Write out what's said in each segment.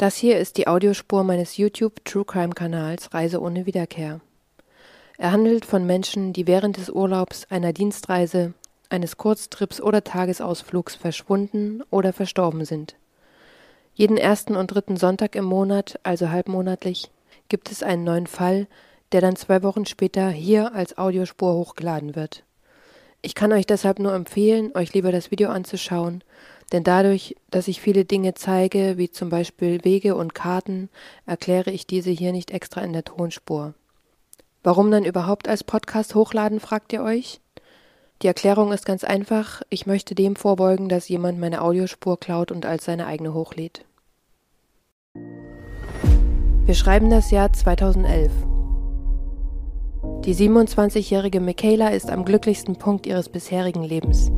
Das hier ist die Audiospur meines YouTube True Crime Kanals Reise ohne Wiederkehr. Er handelt von Menschen, die während des Urlaubs, einer Dienstreise, eines Kurztrips oder Tagesausflugs verschwunden oder verstorben sind. Jeden ersten und dritten Sonntag im Monat, also halbmonatlich, gibt es einen neuen Fall, der dann zwei Wochen später hier als Audiospur hochgeladen wird. Ich kann euch deshalb nur empfehlen, euch lieber das Video anzuschauen, denn dadurch, dass ich viele Dinge zeige, wie zum Beispiel Wege und Karten, erkläre ich diese hier nicht extra in der Tonspur. Warum dann überhaupt als Podcast hochladen, fragt ihr euch? Die Erklärung ist ganz einfach, ich möchte dem vorbeugen, dass jemand meine Audiospur klaut und als seine eigene hochlädt. Wir schreiben das Jahr 2011. Die 27-jährige Michaela ist am glücklichsten Punkt ihres bisherigen Lebens.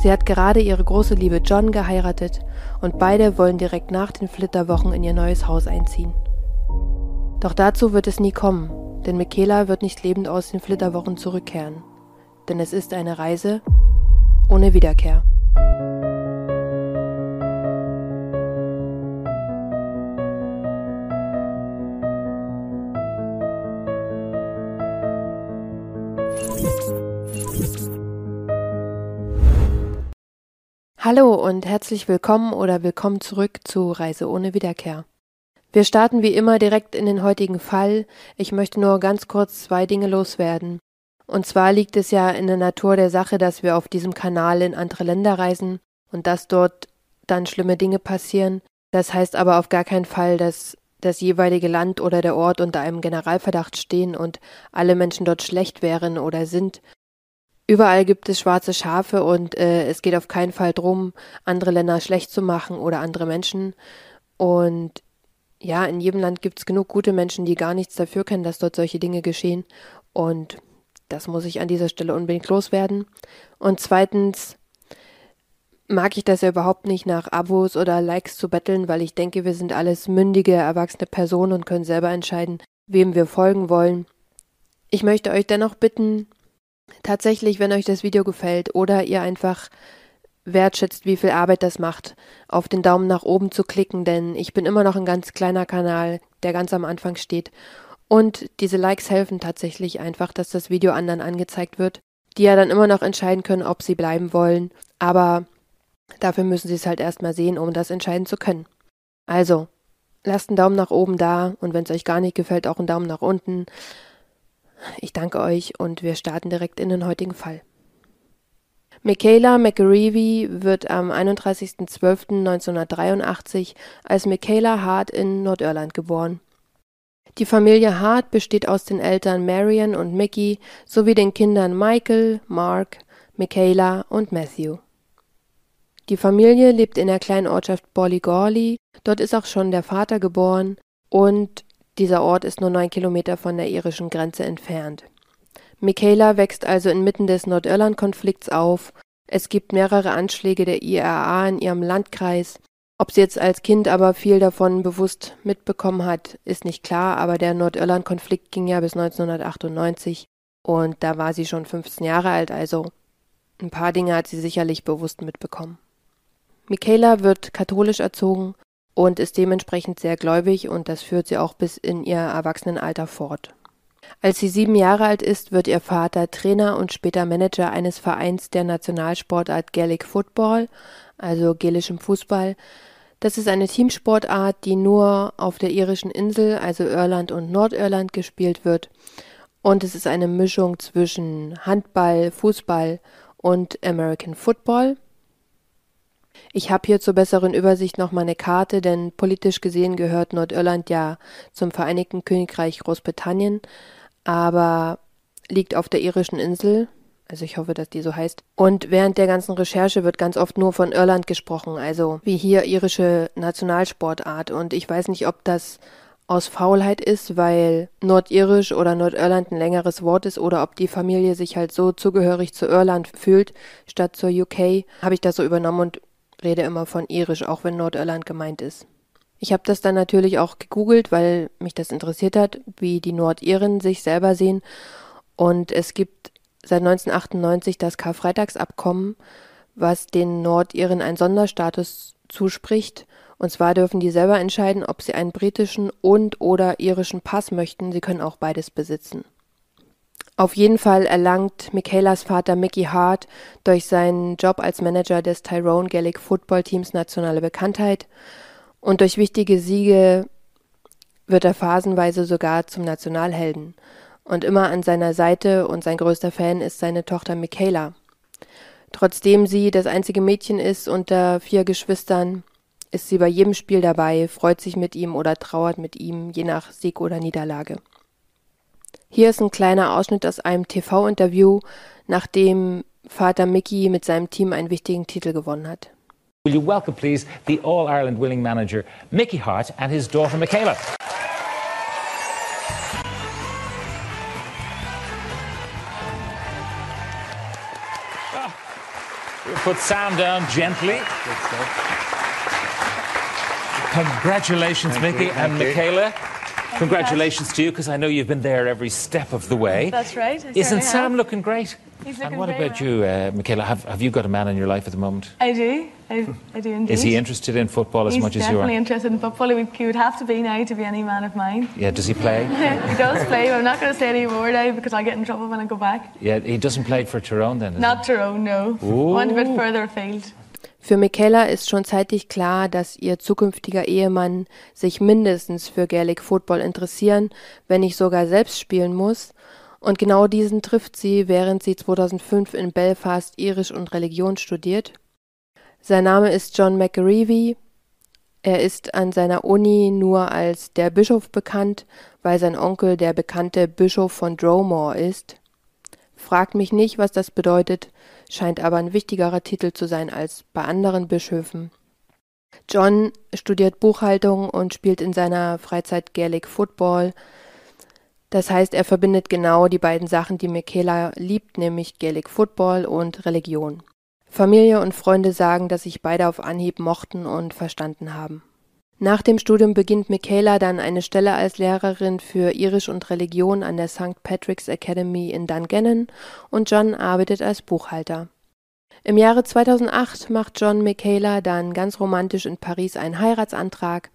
Sie hat gerade ihre große Liebe John geheiratet und beide wollen direkt nach den Flitterwochen in ihr neues Haus einziehen. Doch dazu wird es nie kommen, denn Michaela wird nicht lebend aus den Flitterwochen zurückkehren. Denn es ist eine Reise ohne Wiederkehr. Hallo und herzlich willkommen oder willkommen zurück zu Reise ohne Wiederkehr. Wir starten wie immer direkt in den heutigen Fall. Ich möchte nur ganz kurz zwei Dinge loswerden. Und zwar liegt es ja in der Natur der Sache, dass wir auf diesem Kanal in andere Länder reisen und dass dort dann schlimme Dinge passieren. Das heißt aber auf gar keinen Fall, dass das jeweilige Land oder der Ort unter einem Generalverdacht stehen und alle Menschen dort schlecht wären oder sind, Überall gibt es schwarze Schafe und äh, es geht auf keinen Fall darum, andere Länder schlecht zu machen oder andere Menschen. Und ja, in jedem Land gibt es genug gute Menschen, die gar nichts dafür können, dass dort solche Dinge geschehen. Und das muss ich an dieser Stelle unbedingt loswerden. Und zweitens mag ich das ja überhaupt nicht, nach Abos oder Likes zu betteln, weil ich denke, wir sind alles mündige, erwachsene Personen und können selber entscheiden, wem wir folgen wollen. Ich möchte euch dennoch bitten, tatsächlich, wenn euch das Video gefällt oder ihr einfach wertschätzt, wie viel Arbeit das macht, auf den Daumen nach oben zu klicken, denn ich bin immer noch ein ganz kleiner Kanal, der ganz am Anfang steht. Und diese Likes helfen tatsächlich einfach, dass das Video anderen angezeigt wird, die ja dann immer noch entscheiden können, ob sie bleiben wollen. Aber dafür müssen sie es halt erstmal sehen, um das entscheiden zu können. Also, lasst einen Daumen nach oben da und wenn es euch gar nicht gefällt, auch einen Daumen nach unten. Ich danke euch und wir starten direkt in den heutigen Fall. Michaela McGreevy wird am 31.12.1983 als Michaela Hart in Nordirland geboren. Die Familie Hart besteht aus den Eltern Marion und Mickey sowie den Kindern Michael, Mark, Michaela und Matthew. Die Familie lebt in der kleinen Ortschaft Borlygorly, dort ist auch schon der Vater geboren und dieser Ort ist nur neun Kilometer von der irischen Grenze entfernt. Michaela wächst also inmitten des Nordirland-Konflikts auf. Es gibt mehrere Anschläge der IRA in ihrem Landkreis. Ob sie jetzt als Kind aber viel davon bewusst mitbekommen hat, ist nicht klar, aber der Nordirland-Konflikt ging ja bis 1998 und da war sie schon 15 Jahre alt, also ein paar Dinge hat sie sicherlich bewusst mitbekommen. Michaela wird katholisch erzogen und ist dementsprechend sehr gläubig und das führt sie auch bis in ihr Erwachsenenalter fort. Als sie sieben Jahre alt ist, wird ihr Vater Trainer und später Manager eines Vereins der Nationalsportart Gaelic Football, also gälischem Fußball. Das ist eine Teamsportart, die nur auf der irischen Insel, also Irland und Nordirland, gespielt wird. Und es ist eine Mischung zwischen Handball, Fußball und American Football. Ich habe hier zur besseren Übersicht noch mal eine Karte, denn politisch gesehen gehört Nordirland ja zum Vereinigten Königreich Großbritannien, aber liegt auf der irischen Insel. Also ich hoffe, dass die so heißt. Und während der ganzen Recherche wird ganz oft nur von Irland gesprochen, also wie hier irische Nationalsportart. Und ich weiß nicht, ob das aus Faulheit ist, weil Nordirisch oder Nordirland ein längeres Wort ist oder ob die Familie sich halt so zugehörig zu Irland fühlt statt zur UK, habe ich das so übernommen und rede immer von irisch, auch wenn Nordirland gemeint ist. Ich habe das dann natürlich auch gegoogelt, weil mich das interessiert hat, wie die Nordiren sich selber sehen. Und es gibt seit 1998 das Karfreitagsabkommen, was den Nordiren einen Sonderstatus zuspricht Und zwar dürfen die selber entscheiden, ob sie einen britischen und oder irischen Pass möchten. Sie können auch beides besitzen. Auf jeden Fall erlangt Michaelas Vater Mickey Hart durch seinen Job als Manager des Tyrone Gaelic Football Teams nationale Bekanntheit und durch wichtige Siege wird er phasenweise sogar zum Nationalhelden. Und immer an seiner Seite und sein größter Fan ist seine Tochter Michaela. Trotzdem sie das einzige Mädchen ist unter vier Geschwistern, ist sie bei jedem Spiel dabei, freut sich mit ihm oder trauert mit ihm, je nach Sieg oder Niederlage. Hier ist ein kleiner Ausschnitt aus einem TV-Interview, nachdem Vater Mickey mit seinem Team einen wichtigen Titel gewonnen hat. Will you welcome, please, the All Ireland winning manager Mickey Hart and his daughter Michaela? We'll put Sam down gently. Congratulations, Thank Mickey you, and thank you. Michaela. Congratulations to you, because I know you've been there every step of the way. That's right. I Isn't Sam have. looking great? He's looking and what about well. you, uh, Michaela? Have, have you got a man in your life at the moment? I do. I, I do indeed. Is he interested in football as He's much as you are? definitely interested in football. He would, he would have to be now to be any man of mine. Yeah, does he play? he does play, but I'm not going to say any more now because I'll get in trouble when I go back. yeah, he doesn't play for Tyrone then, Not Tyrone, no. Ooh. One a bit further afield. Für Michaela ist schon zeitig klar, dass ihr zukünftiger Ehemann sich mindestens für Gaelic Football interessieren, wenn nicht sogar selbst spielen muss. Und genau diesen trifft sie, während sie 2005 in Belfast Irisch und Religion studiert. Sein Name ist John McAreevy. Er ist an seiner Uni nur als der Bischof bekannt, weil sein Onkel der bekannte Bischof von Dromore ist. Fragt mich nicht, was das bedeutet, scheint aber ein wichtigerer Titel zu sein als bei anderen Bischöfen. John studiert Buchhaltung und spielt in seiner Freizeit Gaelic Football. Das heißt, er verbindet genau die beiden Sachen, die Michaela liebt, nämlich Gaelic Football und Religion. Familie und Freunde sagen, dass sich beide auf Anhieb mochten und verstanden haben. Nach dem Studium beginnt Michaela dann eine Stelle als Lehrerin für Irisch und Religion an der St. Patrick's Academy in Dungannon und John arbeitet als Buchhalter. Im Jahre 2008 macht John Michaela dann ganz romantisch in Paris einen Heiratsantrag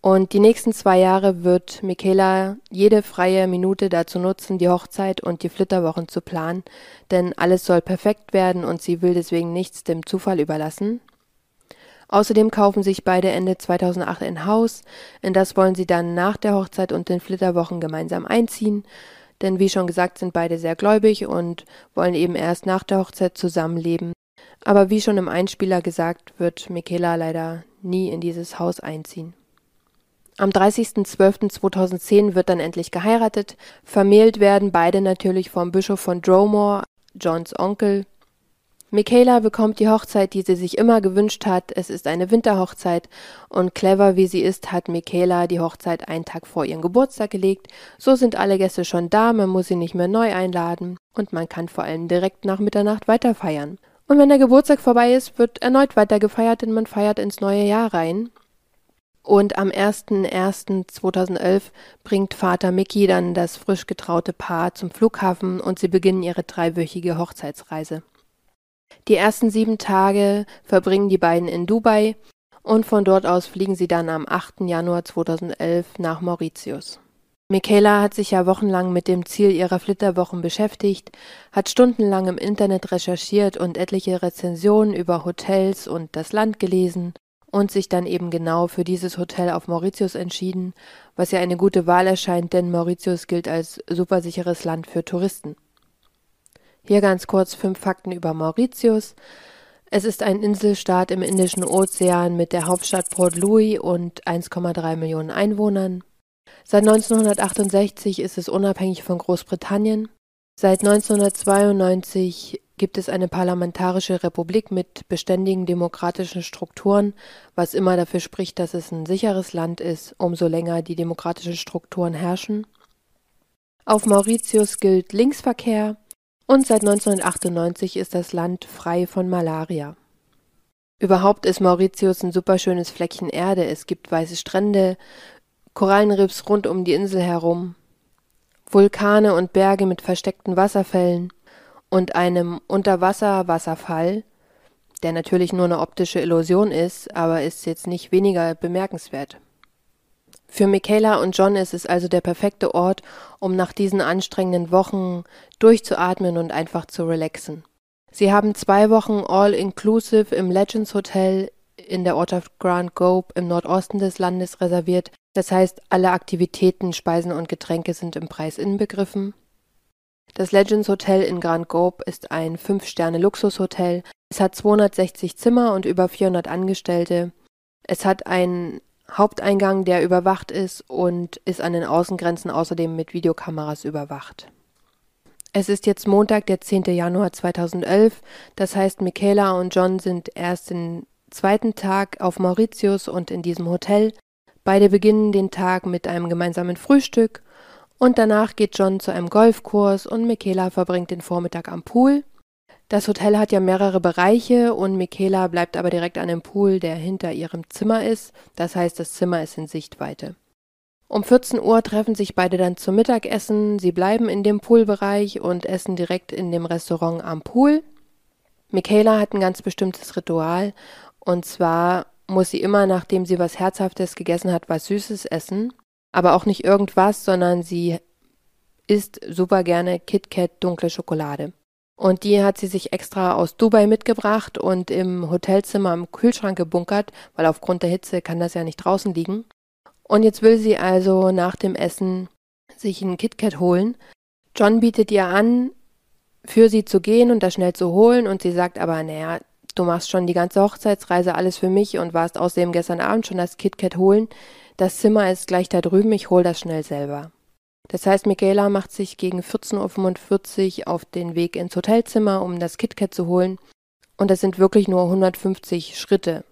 und die nächsten zwei Jahre wird Michaela jede freie Minute dazu nutzen, die Hochzeit und die Flitterwochen zu planen, denn alles soll perfekt werden und sie will deswegen nichts dem Zufall überlassen. Außerdem kaufen sich beide Ende 2008 ein Haus, in das wollen sie dann nach der Hochzeit und den Flitterwochen gemeinsam einziehen, denn wie schon gesagt sind beide sehr gläubig und wollen eben erst nach der Hochzeit zusammenleben. Aber wie schon im Einspieler gesagt, wird Michaela leider nie in dieses Haus einziehen. Am 30.12.2010 wird dann endlich geheiratet. Vermählt werden beide natürlich vom Bischof von Dromore, Johns Onkel. Michaela bekommt die Hochzeit, die sie sich immer gewünscht hat. Es ist eine Winterhochzeit und clever wie sie ist, hat Michaela die Hochzeit einen Tag vor ihren Geburtstag gelegt. So sind alle Gäste schon da, man muss sie nicht mehr neu einladen und man kann vor allem direkt nach Mitternacht weiter feiern. Und wenn der Geburtstag vorbei ist, wird erneut weiter gefeiert, denn man feiert ins neue Jahr rein. Und am 01.01.2011 bringt Vater Mickey dann das frisch getraute Paar zum Flughafen und sie beginnen ihre dreiwöchige Hochzeitsreise. Die ersten sieben Tage verbringen die beiden in Dubai und von dort aus fliegen sie dann am 8. Januar 2011 nach Mauritius. Michaela hat sich ja wochenlang mit dem Ziel ihrer Flitterwochen beschäftigt, hat stundenlang im Internet recherchiert und etliche Rezensionen über Hotels und das Land gelesen und sich dann eben genau für dieses Hotel auf Mauritius entschieden, was ja eine gute Wahl erscheint, denn Mauritius gilt als supersicheres Land für Touristen. Hier ganz kurz fünf Fakten über Mauritius. Es ist ein Inselstaat im Indischen Ozean mit der Hauptstadt Port Louis und 1,3 Millionen Einwohnern. Seit 1968 ist es unabhängig von Großbritannien. Seit 1992 gibt es eine parlamentarische Republik mit beständigen demokratischen Strukturen, was immer dafür spricht, dass es ein sicheres Land ist, umso länger die demokratischen Strukturen herrschen. Auf Mauritius gilt Linksverkehr und seit 1998 ist das Land frei von Malaria. Überhaupt ist Mauritius ein superschönes Fleckchen Erde. Es gibt weiße Strände, Korallenriffs rund um die Insel herum, Vulkane und Berge mit versteckten Wasserfällen und einem Unterwasserwasserfall, der natürlich nur eine optische Illusion ist, aber ist jetzt nicht weniger bemerkenswert. Für Michaela und John ist es also der perfekte Ort, um nach diesen anstrengenden Wochen durchzuatmen und einfach zu relaxen. Sie haben zwei Wochen all-inclusive im Legends Hotel in der Ortschaft Grand Gobe im Nordosten des Landes reserviert. Das heißt, alle Aktivitäten, Speisen und Getränke sind im Preis inbegriffen. Das Legends Hotel in Grand Gobe ist ein 5-Sterne-Luxushotel. Es hat 260 Zimmer und über 400 Angestellte. Es hat einen Haupteingang, der überwacht ist und ist an den Außengrenzen außerdem mit Videokameras überwacht. Es ist jetzt Montag, der 10. Januar 2011. Das heißt, Michaela und John sind erst den zweiten Tag auf Mauritius und in diesem Hotel. Beide beginnen den Tag mit einem gemeinsamen Frühstück und danach geht John zu einem Golfkurs und Michaela verbringt den Vormittag am Pool. Das Hotel hat ja mehrere Bereiche und Michaela bleibt aber direkt an dem Pool, der hinter ihrem Zimmer ist. Das heißt, das Zimmer ist in Sichtweite. Um 14 Uhr treffen sich beide dann zum Mittagessen. Sie bleiben in dem Poolbereich und essen direkt in dem Restaurant am Pool. Michaela hat ein ganz bestimmtes Ritual und zwar muss sie immer, nachdem sie was Herzhaftes gegessen hat, was Süßes essen. Aber auch nicht irgendwas, sondern sie isst super gerne KitKat dunkle Schokolade. Und die hat sie sich extra aus Dubai mitgebracht und im Hotelzimmer im Kühlschrank gebunkert, weil aufgrund der Hitze kann das ja nicht draußen liegen. Und jetzt will sie also nach dem Essen sich einen KitKat holen. John bietet ihr an, für sie zu gehen und das schnell zu holen und sie sagt aber, naja, du machst schon die ganze Hochzeitsreise alles für mich und warst außerdem gestern Abend schon das KitKat holen. Das Zimmer ist gleich da drüben, ich hol das schnell selber. Das heißt, Michaela macht sich gegen 14.45 Uhr auf den Weg ins Hotelzimmer, um das KitKat zu holen. Und das sind wirklich nur 150 Schritte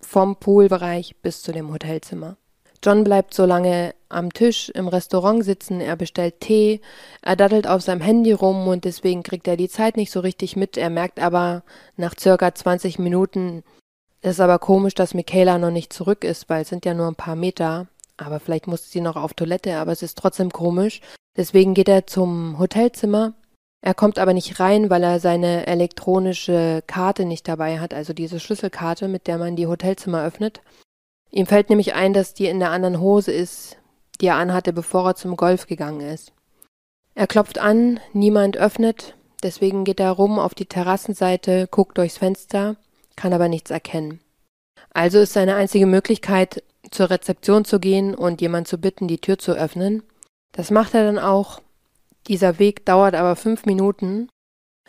vom Poolbereich bis zu dem Hotelzimmer. John bleibt so lange am Tisch im Restaurant sitzen, er bestellt Tee, er daddelt auf seinem Handy rum und deswegen kriegt er die Zeit nicht so richtig mit. Er merkt aber nach circa 20 Minuten, es ist aber komisch, dass Michaela noch nicht zurück ist, weil es sind ja nur ein paar Meter aber vielleicht musste sie noch auf Toilette, aber es ist trotzdem komisch. Deswegen geht er zum Hotelzimmer. Er kommt aber nicht rein, weil er seine elektronische Karte nicht dabei hat, also diese Schlüsselkarte, mit der man die Hotelzimmer öffnet. Ihm fällt nämlich ein, dass die in der anderen Hose ist, die er anhatte, bevor er zum Golf gegangen ist. Er klopft an, niemand öffnet, deswegen geht er rum auf die Terrassenseite, guckt durchs Fenster, kann aber nichts erkennen. Also ist seine einzige Möglichkeit, zur Rezeption zu gehen und jemand zu bitten, die Tür zu öffnen. Das macht er dann auch. Dieser Weg dauert aber fünf Minuten.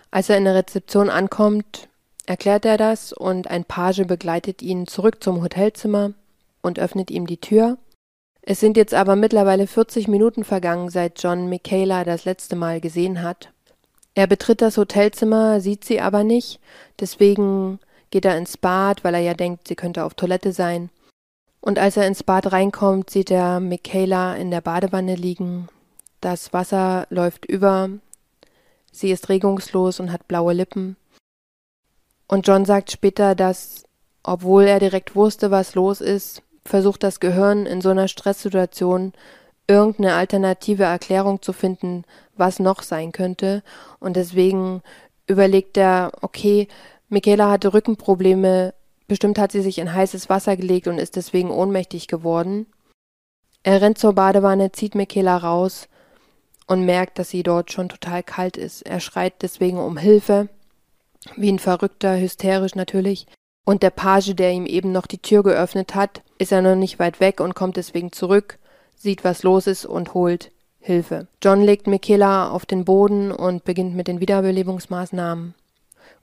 Als er in der Rezeption ankommt, erklärt er das und ein Page begleitet ihn zurück zum Hotelzimmer und öffnet ihm die Tür. Es sind jetzt aber mittlerweile 40 Minuten vergangen, seit John Michaela das letzte Mal gesehen hat. Er betritt das Hotelzimmer, sieht sie aber nicht, deswegen geht er ins Bad, weil er ja denkt, sie könnte auf Toilette sein. Und als er ins Bad reinkommt, sieht er Michaela in der Badewanne liegen. Das Wasser läuft über. Sie ist regungslos und hat blaue Lippen. Und John sagt später, dass, obwohl er direkt wusste, was los ist, versucht das Gehirn in so einer Stresssituation irgendeine alternative Erklärung zu finden, was noch sein könnte. Und deswegen überlegt er, okay, Michaela hatte Rückenprobleme, Bestimmt hat sie sich in heißes Wasser gelegt und ist deswegen ohnmächtig geworden. Er rennt zur Badewanne, zieht Michaela raus und merkt, dass sie dort schon total kalt ist. Er schreit deswegen um Hilfe, wie ein Verrückter, hysterisch natürlich. Und der Page, der ihm eben noch die Tür geöffnet hat, ist er noch nicht weit weg und kommt deswegen zurück, sieht, was los ist und holt Hilfe. John legt Michaela auf den Boden und beginnt mit den Wiederbelebungsmaßnahmen.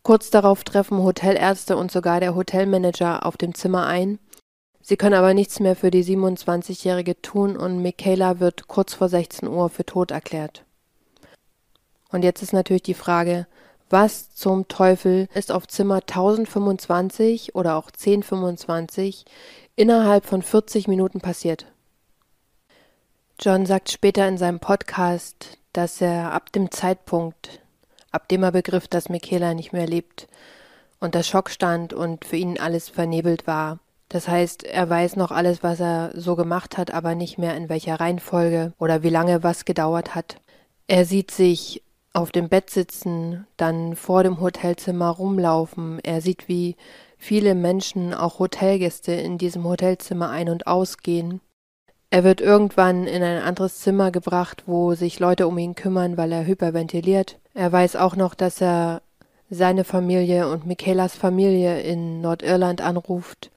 Kurz darauf treffen Hotelärzte und sogar der Hotelmanager auf dem Zimmer ein. Sie können aber nichts mehr für die 27-Jährige tun und Michaela wird kurz vor 16 Uhr für tot erklärt. Und jetzt ist natürlich die Frage, was zum Teufel ist auf Zimmer 1025 oder auch 1025 innerhalb von 40 Minuten passiert? John sagt später in seinem Podcast, dass er ab dem Zeitpunkt, ab dem er begriff, dass Michaela nicht mehr lebt, unter Schock stand und für ihn alles vernebelt war. Das heißt, er weiß noch alles, was er so gemacht hat, aber nicht mehr in welcher Reihenfolge oder wie lange was gedauert hat. Er sieht sich auf dem Bett sitzen, dann vor dem Hotelzimmer rumlaufen. Er sieht, wie viele Menschen, auch Hotelgäste, in diesem Hotelzimmer ein- und ausgehen. Er wird irgendwann in ein anderes Zimmer gebracht, wo sich Leute um ihn kümmern, weil er hyperventiliert. Er weiß auch noch, dass er seine Familie und Michaelas Familie in Nordirland anruft.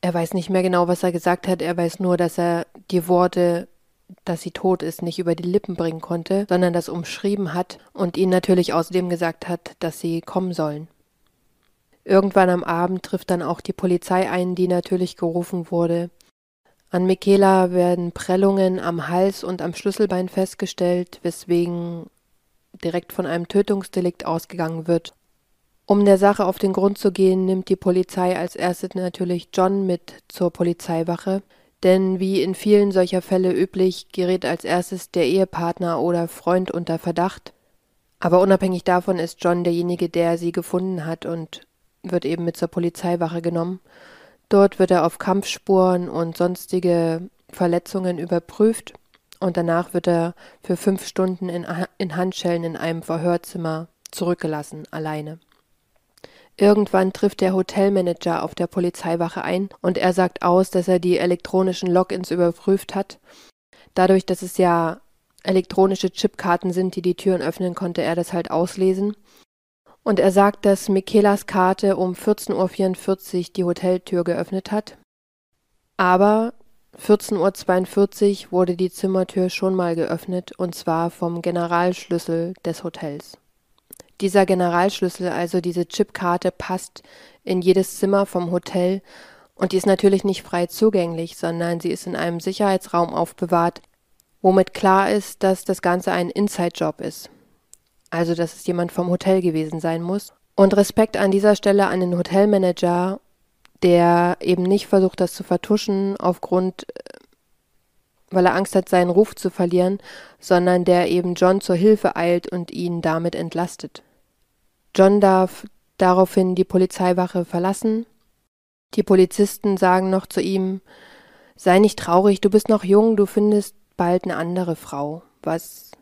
Er weiß nicht mehr genau, was er gesagt hat, er weiß nur, dass er die Worte dass sie tot ist, nicht über die Lippen bringen konnte, sondern das umschrieben hat und ihnen natürlich außerdem gesagt hat, dass sie kommen sollen. Irgendwann am Abend trifft dann auch die Polizei ein, die natürlich gerufen wurde. An Michaela werden Prellungen am Hals und am Schlüsselbein festgestellt, weswegen direkt von einem Tötungsdelikt ausgegangen wird. Um der Sache auf den Grund zu gehen, nimmt die Polizei als erstes natürlich John mit zur Polizeiwache, denn wie in vielen solcher Fälle üblich, gerät als erstes der Ehepartner oder Freund unter Verdacht. Aber unabhängig davon ist John derjenige, der sie gefunden hat und wird eben mit zur Polizeiwache genommen. Dort wird er auf Kampfspuren und sonstige Verletzungen überprüft und danach wird er für fünf Stunden in, in Handschellen in einem Verhörzimmer zurückgelassen, alleine. Irgendwann trifft der Hotelmanager auf der Polizeiwache ein und er sagt aus, dass er die elektronischen Logins überprüft hat. Dadurch, dass es ja elektronische Chipkarten sind, die die Türen öffnen, konnte er das halt auslesen. Und er sagt, dass Michaelas Karte um 14.44 Uhr die Hoteltür geöffnet hat. Aber 14.42 Uhr wurde die Zimmertür schon mal geöffnet, und zwar vom Generalschlüssel des Hotels. Dieser Generalschlüssel, also diese Chipkarte, passt in jedes Zimmer vom Hotel und die ist natürlich nicht frei zugänglich, sondern sie ist in einem Sicherheitsraum aufbewahrt, womit klar ist, dass das Ganze ein Inside-Job ist. Also, dass es jemand vom Hotel gewesen sein muss. Und Respekt an dieser Stelle an den Hotelmanager, der eben nicht versucht, das zu vertuschen aufgrund äh, weil er Angst hat, seinen Ruf zu verlieren, sondern der eben John zur Hilfe eilt und ihn damit entlastet. John darf daraufhin die Polizeiwache verlassen. Die Polizisten sagen noch zu ihm, sei nicht traurig, du bist noch jung, du findest bald eine andere Frau. Was?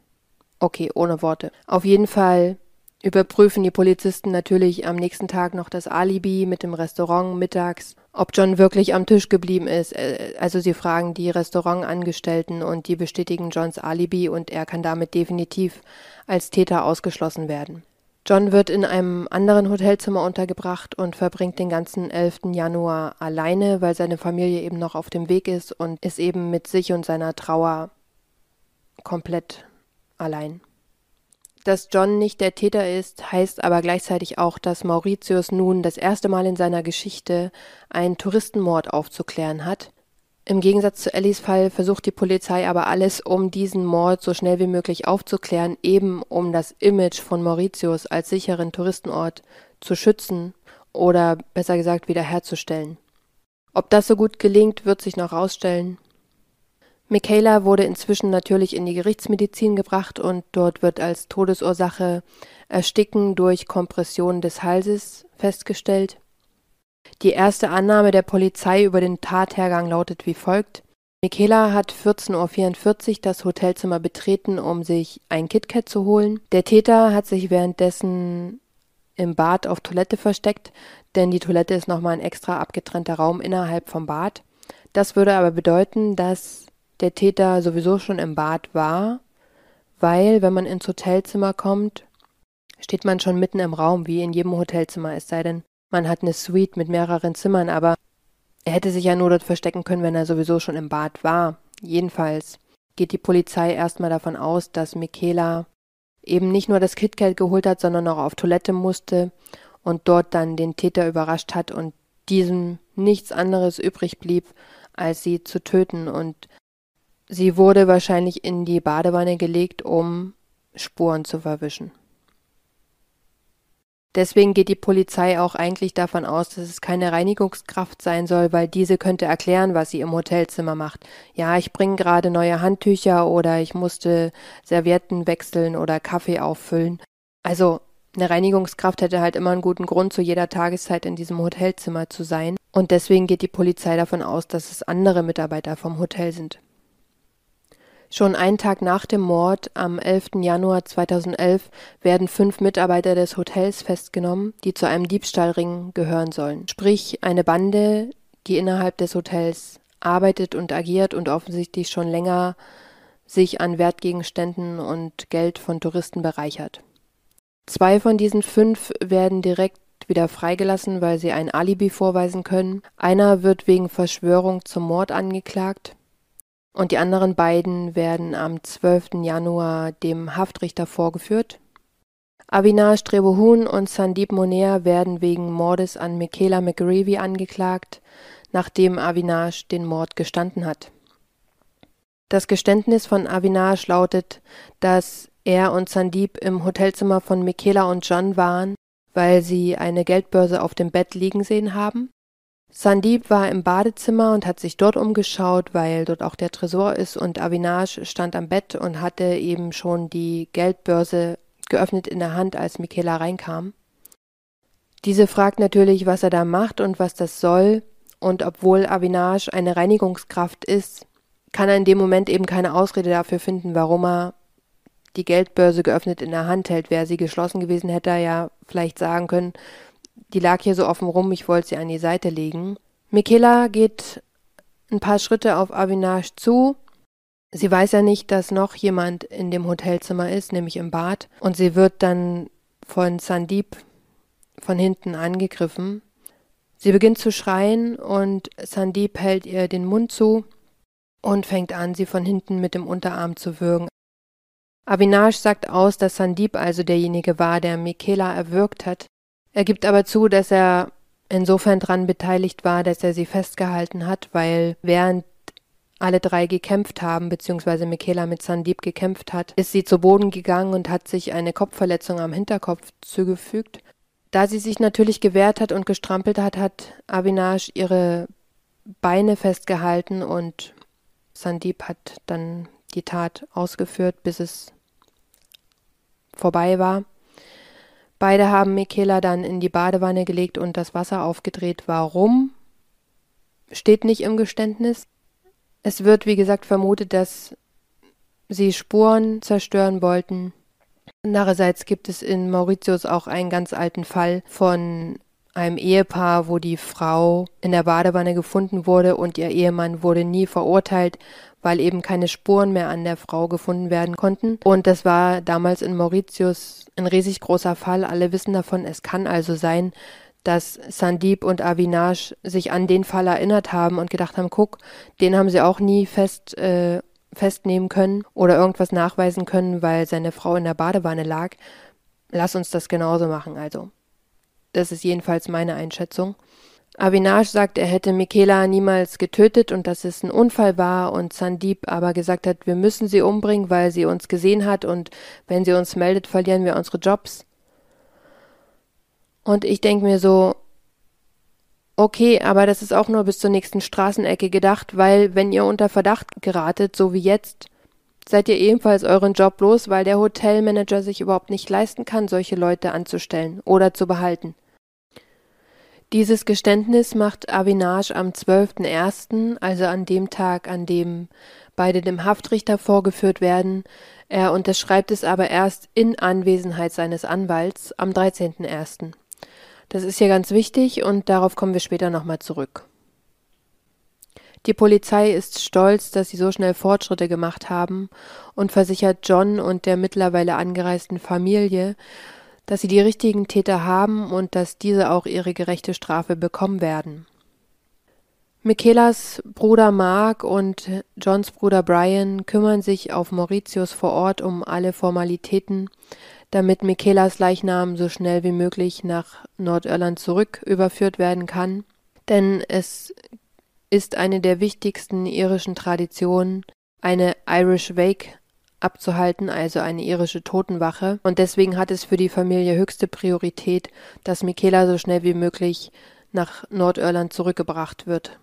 Okay, ohne Worte. Auf jeden Fall überprüfen die Polizisten natürlich am nächsten Tag noch das Alibi mit dem Restaurant mittags, ob John wirklich am Tisch geblieben ist. Äh, also sie fragen die Restaurantangestellten und die bestätigen Johns Alibi und er kann damit definitiv als Täter ausgeschlossen werden. John wird in einem anderen Hotelzimmer untergebracht und verbringt den ganzen 11. Januar alleine, weil seine Familie eben noch auf dem Weg ist und ist eben mit sich und seiner Trauer komplett allein. Dass John nicht der Täter ist, heißt aber gleichzeitig auch, dass Mauritius nun das erste Mal in seiner Geschichte einen Touristenmord aufzuklären hat. Im Gegensatz zu Ellies Fall versucht die Polizei aber alles, um diesen Mord so schnell wie möglich aufzuklären, eben um das Image von Mauritius als sicheren Touristenort zu schützen oder besser gesagt wiederherzustellen. Ob das so gut gelingt, wird sich noch herausstellen. Michaela wurde inzwischen natürlich in die Gerichtsmedizin gebracht und dort wird als Todesursache Ersticken durch Kompression des Halses festgestellt. Die erste Annahme der Polizei über den Tathergang lautet wie folgt. Michaela hat 14.44 Uhr das Hotelzimmer betreten, um sich ein KitKat zu holen. Der Täter hat sich währenddessen im Bad auf Toilette versteckt, denn die Toilette ist nochmal ein extra abgetrennter Raum innerhalb vom Bad. Das würde aber bedeuten, dass der Täter sowieso schon im Bad war, weil, wenn man ins Hotelzimmer kommt, steht man schon mitten im Raum, wie in jedem Hotelzimmer, es sei denn, man hat eine Suite mit mehreren Zimmern, aber er hätte sich ja nur dort verstecken können, wenn er sowieso schon im Bad war. Jedenfalls geht die Polizei erstmal davon aus, dass Michaela eben nicht nur das KitKat geholt hat, sondern auch auf Toilette musste und dort dann den Täter überrascht hat und diesem nichts anderes übrig blieb, als sie zu töten und Sie wurde wahrscheinlich in die Badewanne gelegt, um Spuren zu verwischen. Deswegen geht die Polizei auch eigentlich davon aus, dass es keine Reinigungskraft sein soll, weil diese könnte erklären, was sie im Hotelzimmer macht. Ja, ich bringe gerade neue Handtücher oder ich musste Servietten wechseln oder Kaffee auffüllen. Also eine Reinigungskraft hätte halt immer einen guten Grund, zu jeder Tageszeit in diesem Hotelzimmer zu sein. Und deswegen geht die Polizei davon aus, dass es andere Mitarbeiter vom Hotel sind. Schon einen Tag nach dem Mord am 11. Januar 2011 werden fünf Mitarbeiter des Hotels festgenommen, die zu einem Diebstahlring gehören sollen. Sprich eine Bande, die innerhalb des Hotels arbeitet und agiert und offensichtlich schon länger sich an Wertgegenständen und Geld von Touristen bereichert. Zwei von diesen fünf werden direkt wieder freigelassen, weil sie ein Alibi vorweisen können. Einer wird wegen Verschwörung zum Mord angeklagt und die anderen beiden werden am 12. Januar dem Haftrichter vorgeführt. Avinash Trebohun und Sandeep Monea werden wegen Mordes an Michaela McGreevy angeklagt, nachdem Avinash den Mord gestanden hat. Das Geständnis von Avinash lautet, dass er und Sandeep im Hotelzimmer von Michaela und John waren, weil sie eine Geldbörse auf dem Bett liegen sehen haben Sandeep war im Badezimmer und hat sich dort umgeschaut, weil dort auch der Tresor ist und Avinash stand am Bett und hatte eben schon die Geldbörse geöffnet in der Hand, als Michaela reinkam. Diese fragt natürlich, was er da macht und was das soll, und obwohl Avinash eine Reinigungskraft ist, kann er in dem Moment eben keine Ausrede dafür finden, warum er die Geldbörse geöffnet in der Hand hält. Wäre sie geschlossen gewesen, hätte er ja vielleicht sagen können, die lag hier so offen rum, ich wollte sie an die Seite legen. Michaela geht ein paar Schritte auf Avinash zu. Sie weiß ja nicht, dass noch jemand in dem Hotelzimmer ist, nämlich im Bad. Und sie wird dann von Sandeep von hinten angegriffen. Sie beginnt zu schreien und Sandeep hält ihr den Mund zu und fängt an, sie von hinten mit dem Unterarm zu würgen. Avinash sagt aus, dass Sandeep also derjenige war, der Michaela erwürgt hat. Er gibt aber zu, dass er insofern dran beteiligt war, dass er sie festgehalten hat, weil während alle drei gekämpft haben, beziehungsweise Michaela mit Sandeep gekämpft hat, ist sie zu Boden gegangen und hat sich eine Kopfverletzung am Hinterkopf zugefügt. Da sie sich natürlich gewehrt hat und gestrampelt hat, hat Avinash ihre Beine festgehalten und Sandeep hat dann die Tat ausgeführt, bis es vorbei war. Beide haben Michaela dann in die Badewanne gelegt und das Wasser aufgedreht. Warum? Steht nicht im Geständnis. Es wird, wie gesagt, vermutet, dass sie Spuren zerstören wollten. Andererseits gibt es in Mauritius auch einen ganz alten Fall von einem Ehepaar, wo die Frau in der Badewanne gefunden wurde und ihr Ehemann wurde nie verurteilt, weil eben keine Spuren mehr an der Frau gefunden werden konnten. Und das war damals in Mauritius ein riesig großer Fall. Alle wissen davon. Es kann also sein, dass Sandeep und Avinash sich an den Fall erinnert haben und gedacht haben, guck, den haben sie auch nie fest äh, festnehmen können oder irgendwas nachweisen können, weil seine Frau in der Badewanne lag. Lass uns das genauso machen, also. Das ist jedenfalls meine Einschätzung. Avinash sagt, er hätte Michaela niemals getötet und dass es ein Unfall war und Sandeep aber gesagt hat, wir müssen sie umbringen, weil sie uns gesehen hat und wenn sie uns meldet, verlieren wir unsere Jobs. Und ich denke mir so, okay, aber das ist auch nur bis zur nächsten Straßenecke gedacht, weil wenn ihr unter Verdacht geratet, so wie jetzt, seid ihr ebenfalls euren Job los, weil der Hotelmanager sich überhaupt nicht leisten kann, solche Leute anzustellen oder zu behalten. Dieses Geständnis macht Avinash am 12.01., also an dem Tag, an dem beide dem Haftrichter vorgeführt werden. Er unterschreibt es aber erst in Anwesenheit seines Anwalts am 13.01. Das ist hier ganz wichtig und darauf kommen wir später nochmal zurück. Die Polizei ist stolz, dass sie so schnell Fortschritte gemacht haben und versichert John und der mittlerweile angereisten Familie, dass sie die richtigen Täter haben und dass diese auch ihre gerechte Strafe bekommen werden. Michaelas Bruder Mark und Johns Bruder Brian kümmern sich auf Mauritius vor Ort um alle Formalitäten, damit Michaelas Leichnam so schnell wie möglich nach Nordirland zurück überführt werden kann, denn es ist eine der wichtigsten irischen Traditionen, eine Irish Wake abzuhalten, also eine irische Totenwache. Und deswegen hat es für die Familie höchste Priorität, dass Michaela so schnell wie möglich nach Nordirland zurückgebracht wird.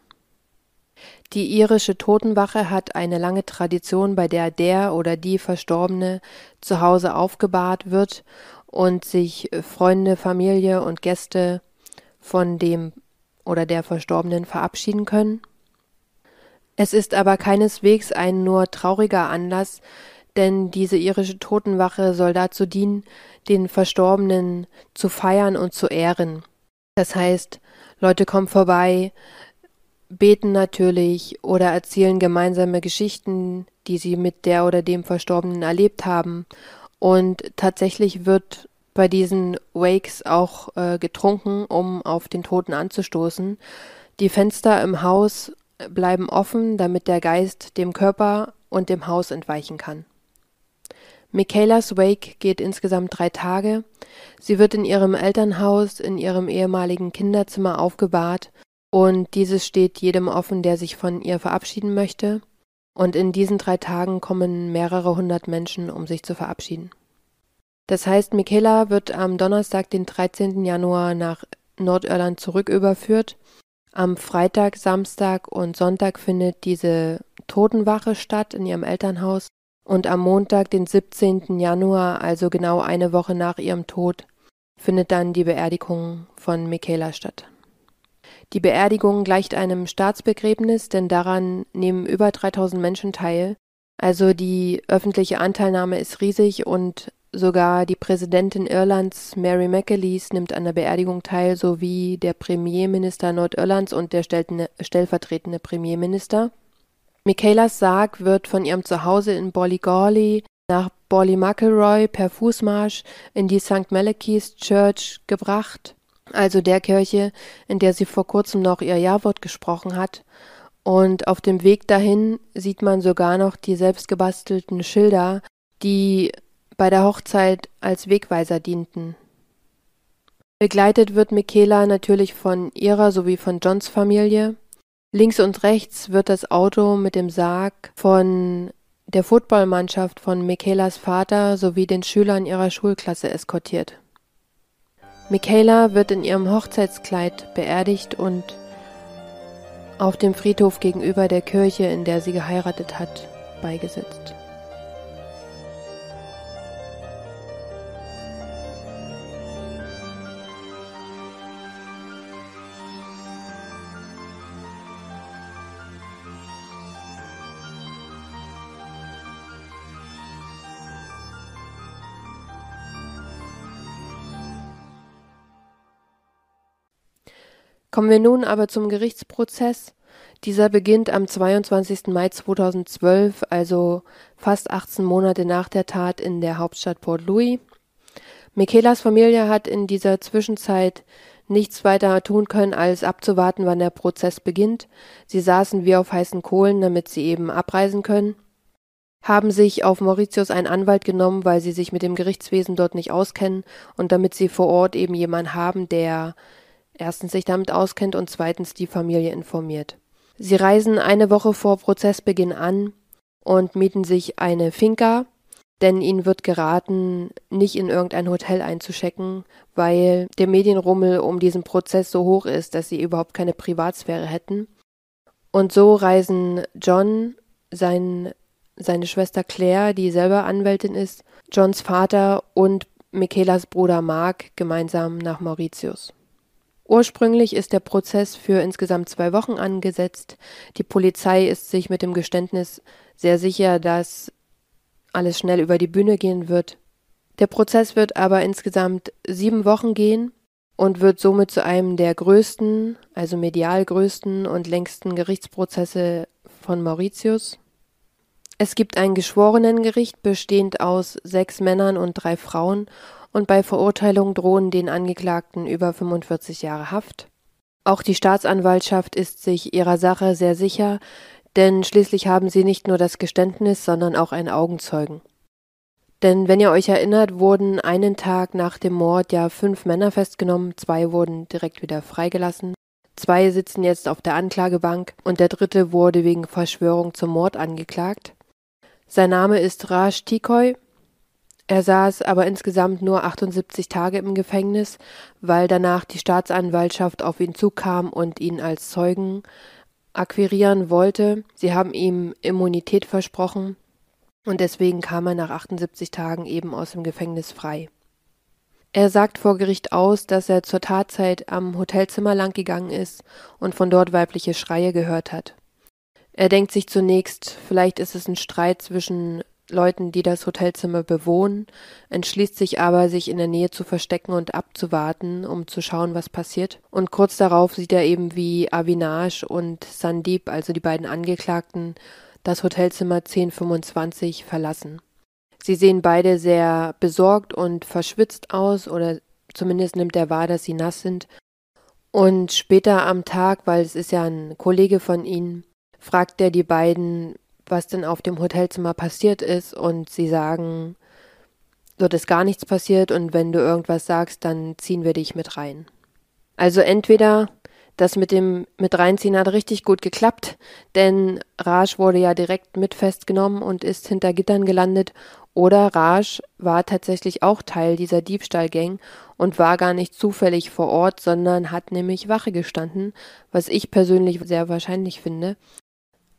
Die irische Totenwache hat eine lange Tradition, bei der der oder die Verstorbene zu Hause aufgebahrt wird und sich Freunde, Familie und Gäste von dem oder der Verstorbenen verabschieden können. Es ist aber keineswegs ein nur trauriger Anlass, denn diese irische Totenwache soll dazu dienen, den Verstorbenen zu feiern und zu ehren. Das heißt, Leute kommen vorbei, beten natürlich oder erzählen gemeinsame Geschichten, die sie mit der oder dem Verstorbenen erlebt haben. Und tatsächlich wird bei diesen Wakes auch äh, getrunken, um auf den Toten anzustoßen. Die Fenster im Haus bleiben offen, damit der Geist dem Körper und dem Haus entweichen kann. Michaelas Wake geht insgesamt drei Tage. Sie wird in ihrem Elternhaus in ihrem ehemaligen Kinderzimmer aufgebahrt und dieses steht jedem offen, der sich von ihr verabschieden möchte. Und in diesen drei Tagen kommen mehrere hundert Menschen, um sich zu verabschieden. Das heißt, Michaela wird am Donnerstag, den 13. Januar, nach Nordirland zurücküberführt. Am Freitag, Samstag und Sonntag findet diese Totenwache statt in ihrem Elternhaus. Und am Montag, den 17. Januar, also genau eine Woche nach ihrem Tod, findet dann die Beerdigung von Michaela statt. Die Beerdigung gleicht einem Staatsbegräbnis, denn daran nehmen über 3000 Menschen teil. Also die öffentliche Anteilnahme ist riesig und sogar die Präsidentin Irlands Mary McAleese nimmt an der Beerdigung teil, sowie der Premierminister Nordirlands und der stellvertretende Premierminister. Michaelas Sarg wird von ihrem Zuhause in Ballygawley nach Ballymacilroy per Fußmarsch in die St. Malachy's Church gebracht also der Kirche, in der sie vor kurzem noch ihr Jawort gesprochen hat. Und auf dem Weg dahin sieht man sogar noch die selbstgebastelten Schilder, die bei der Hochzeit als Wegweiser dienten. Begleitet wird Michaela natürlich von ihrer sowie von Johns Familie. Links und rechts wird das Auto mit dem Sarg von der Footballmannschaft von Michaelas Vater sowie den Schülern ihrer Schulklasse eskortiert. Michaela wird in ihrem Hochzeitskleid beerdigt und auf dem Friedhof gegenüber der Kirche, in der sie geheiratet hat, beigesetzt. Kommen wir nun aber zum Gerichtsprozess. Dieser beginnt am 22. Mai 2012, also fast 18 Monate nach der Tat in der Hauptstadt Port Louis. Michaelas Familie hat in dieser Zwischenzeit nichts weiter tun können, als abzuwarten, wann der Prozess beginnt. Sie saßen wie auf heißen Kohlen, damit sie eben abreisen können, haben sich auf Mauritius einen Anwalt genommen, weil sie sich mit dem Gerichtswesen dort nicht auskennen und damit sie vor Ort eben jemanden haben, der erstens sich damit auskennt und zweitens die Familie informiert. Sie reisen eine Woche vor Prozessbeginn an und mieten sich eine Finca, denn ihnen wird geraten, nicht in irgendein Hotel einzuschecken, weil der Medienrummel um diesen Prozess so hoch ist, dass sie überhaupt keine Privatsphäre hätten. Und so reisen John, sein, seine Schwester Claire, die selber Anwältin ist, Johns Vater und Michaelas Bruder Mark gemeinsam nach Mauritius. Ursprünglich ist der Prozess für insgesamt zwei Wochen angesetzt. Die Polizei ist sich mit dem Geständnis sehr sicher, dass alles schnell über die Bühne gehen wird. Der Prozess wird aber insgesamt sieben Wochen gehen und wird somit zu einem der größten, also medial größten und längsten Gerichtsprozesse von Mauritius. Es gibt ein Geschworenengericht bestehend aus sechs Männern und drei Frauen und bei Verurteilung drohen den Angeklagten über 45 Jahre Haft. Auch die Staatsanwaltschaft ist sich ihrer Sache sehr sicher, denn schließlich haben sie nicht nur das Geständnis, sondern auch einen Augenzeugen. Denn wenn ihr euch erinnert, wurden einen Tag nach dem Mord ja fünf Männer festgenommen, zwei wurden direkt wieder freigelassen, zwei sitzen jetzt auf der Anklagebank und der dritte wurde wegen Verschwörung zum Mord angeklagt. Sein Name ist Raj Tikoy er saß aber insgesamt nur 78 Tage im Gefängnis, weil danach die Staatsanwaltschaft auf ihn zukam und ihn als Zeugen akquirieren wollte. Sie haben ihm Immunität versprochen und deswegen kam er nach 78 Tagen eben aus dem Gefängnis frei. Er sagt vor Gericht aus, dass er zur Tatzeit am Hotelzimmer lang gegangen ist und von dort weibliche Schreie gehört hat. Er denkt sich zunächst, vielleicht ist es ein Streit zwischen Leuten, die das Hotelzimmer bewohnen, entschließt sich aber, sich in der Nähe zu verstecken und abzuwarten, um zu schauen, was passiert. Und kurz darauf sieht er eben, wie Avinash und Sandeep, also die beiden Angeklagten, das Hotelzimmer 1025 verlassen. Sie sehen beide sehr besorgt und verschwitzt aus, oder zumindest nimmt er wahr, dass sie nass sind. Und später am Tag, weil es ist ja ein Kollege von ihnen, fragt er die beiden, was denn auf dem Hotelzimmer passiert ist und sie sagen, dort ist gar nichts passiert und wenn du irgendwas sagst, dann ziehen wir dich mit rein. Also entweder das mit dem mit reinziehen hat richtig gut geklappt, denn Raj wurde ja direkt mit festgenommen und ist hinter Gittern gelandet oder Raj war tatsächlich auch Teil dieser Diebstahlgang und war gar nicht zufällig vor Ort, sondern hat nämlich Wache gestanden, was ich persönlich sehr wahrscheinlich finde.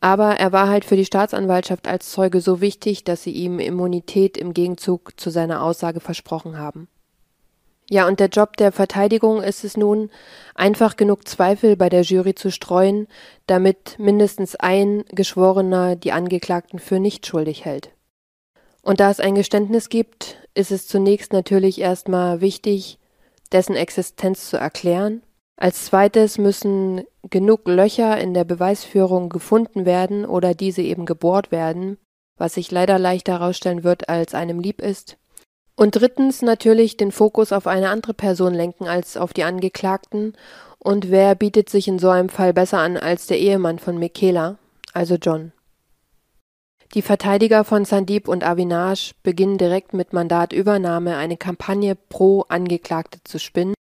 Aber er war halt für die Staatsanwaltschaft als Zeuge so wichtig, dass sie ihm Immunität im Gegenzug zu seiner Aussage versprochen haben. Ja, und der Job der Verteidigung ist es nun, einfach genug Zweifel bei der Jury zu streuen, damit mindestens ein Geschworener die Angeklagten für nicht schuldig hält. Und da es ein Geständnis gibt, ist es zunächst natürlich erstmal wichtig, dessen Existenz zu erklären als zweites müssen genug Löcher in der Beweisführung gefunden werden oder diese eben gebohrt werden, was sich leider leichter herausstellen wird, als einem lieb ist. Und drittens natürlich den Fokus auf eine andere Person lenken als auf die Angeklagten. Und wer bietet sich in so einem Fall besser an als der Ehemann von Michaela, also John? Die Verteidiger von Sandeep und Avinash beginnen direkt mit Mandatübernahme eine Kampagne pro Angeklagte zu spinnen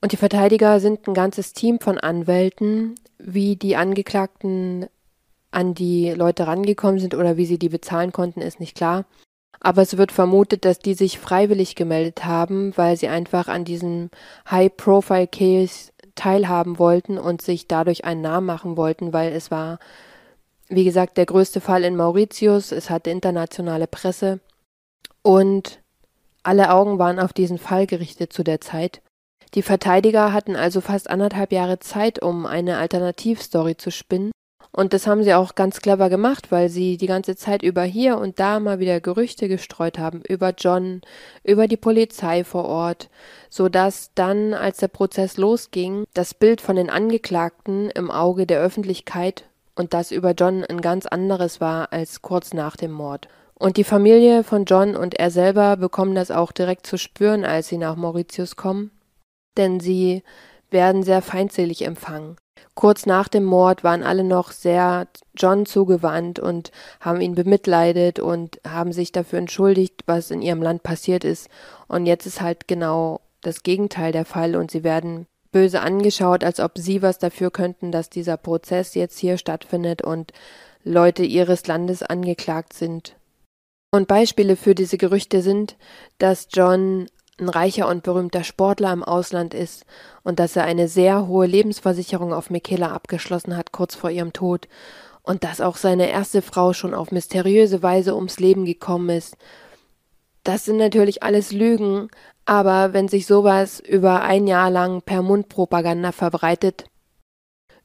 und die Verteidiger sind ein ganzes Team von Anwälten. Wie die Angeklagten an die Leute rangekommen sind oder wie sie die bezahlen konnten, ist nicht klar. Aber es wird vermutet, dass die sich freiwillig gemeldet haben, weil sie einfach an diesem High-Profile-Case teilhaben wollten und sich dadurch einen Namen machen wollten, weil es war, wie gesagt, der größte Fall in Mauritius. Es hatte internationale Presse und alle Augen waren auf diesen Fall gerichtet zu der Zeit. Die Verteidiger hatten also fast anderthalb Jahre Zeit, um eine Alternativstory zu spinnen. Und das haben sie auch ganz clever gemacht, weil sie die ganze Zeit über hier und da mal wieder Gerüchte gestreut haben über John, über die Polizei vor Ort, so dass dann, als der Prozess losging, das Bild von den Angeklagten im Auge der Öffentlichkeit und das über John ein ganz anderes war als kurz nach dem Mord. Und die Familie von John und er selber bekommen das auch direkt zu spüren, als sie nach Mauritius kommen denn sie werden sehr feindselig empfangen. Kurz nach dem Mord waren alle noch sehr John zugewandt und haben ihn bemitleidet und haben sich dafür entschuldigt, was in ihrem Land passiert ist. Und jetzt ist halt genau das Gegenteil der Fall und sie werden böse angeschaut, als ob sie was dafür könnten, dass dieser Prozess jetzt hier stattfindet und Leute ihres Landes angeklagt sind. Und Beispiele für diese Gerüchte sind, dass John ein reicher und berühmter Sportler im Ausland ist und dass er eine sehr hohe Lebensversicherung auf Michaela abgeschlossen hat kurz vor ihrem Tod und dass auch seine erste Frau schon auf mysteriöse Weise ums Leben gekommen ist. Das sind natürlich alles Lügen, aber wenn sich sowas über ein Jahr lang per Mundpropaganda verbreitet,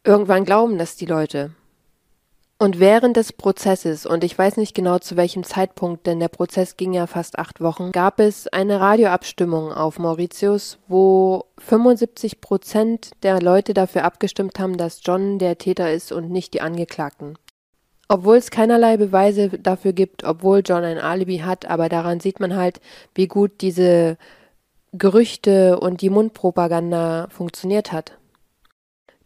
irgendwann glauben das die Leute. Und während des Prozesses, und ich weiß nicht genau zu welchem Zeitpunkt, denn der Prozess ging ja fast acht Wochen, gab es eine Radioabstimmung auf Mauritius, wo 75 Prozent der Leute dafür abgestimmt haben, dass John der Täter ist und nicht die Angeklagten. Obwohl es keinerlei Beweise dafür gibt, obwohl John ein Alibi hat, aber daran sieht man halt, wie gut diese Gerüchte und die Mundpropaganda funktioniert hat.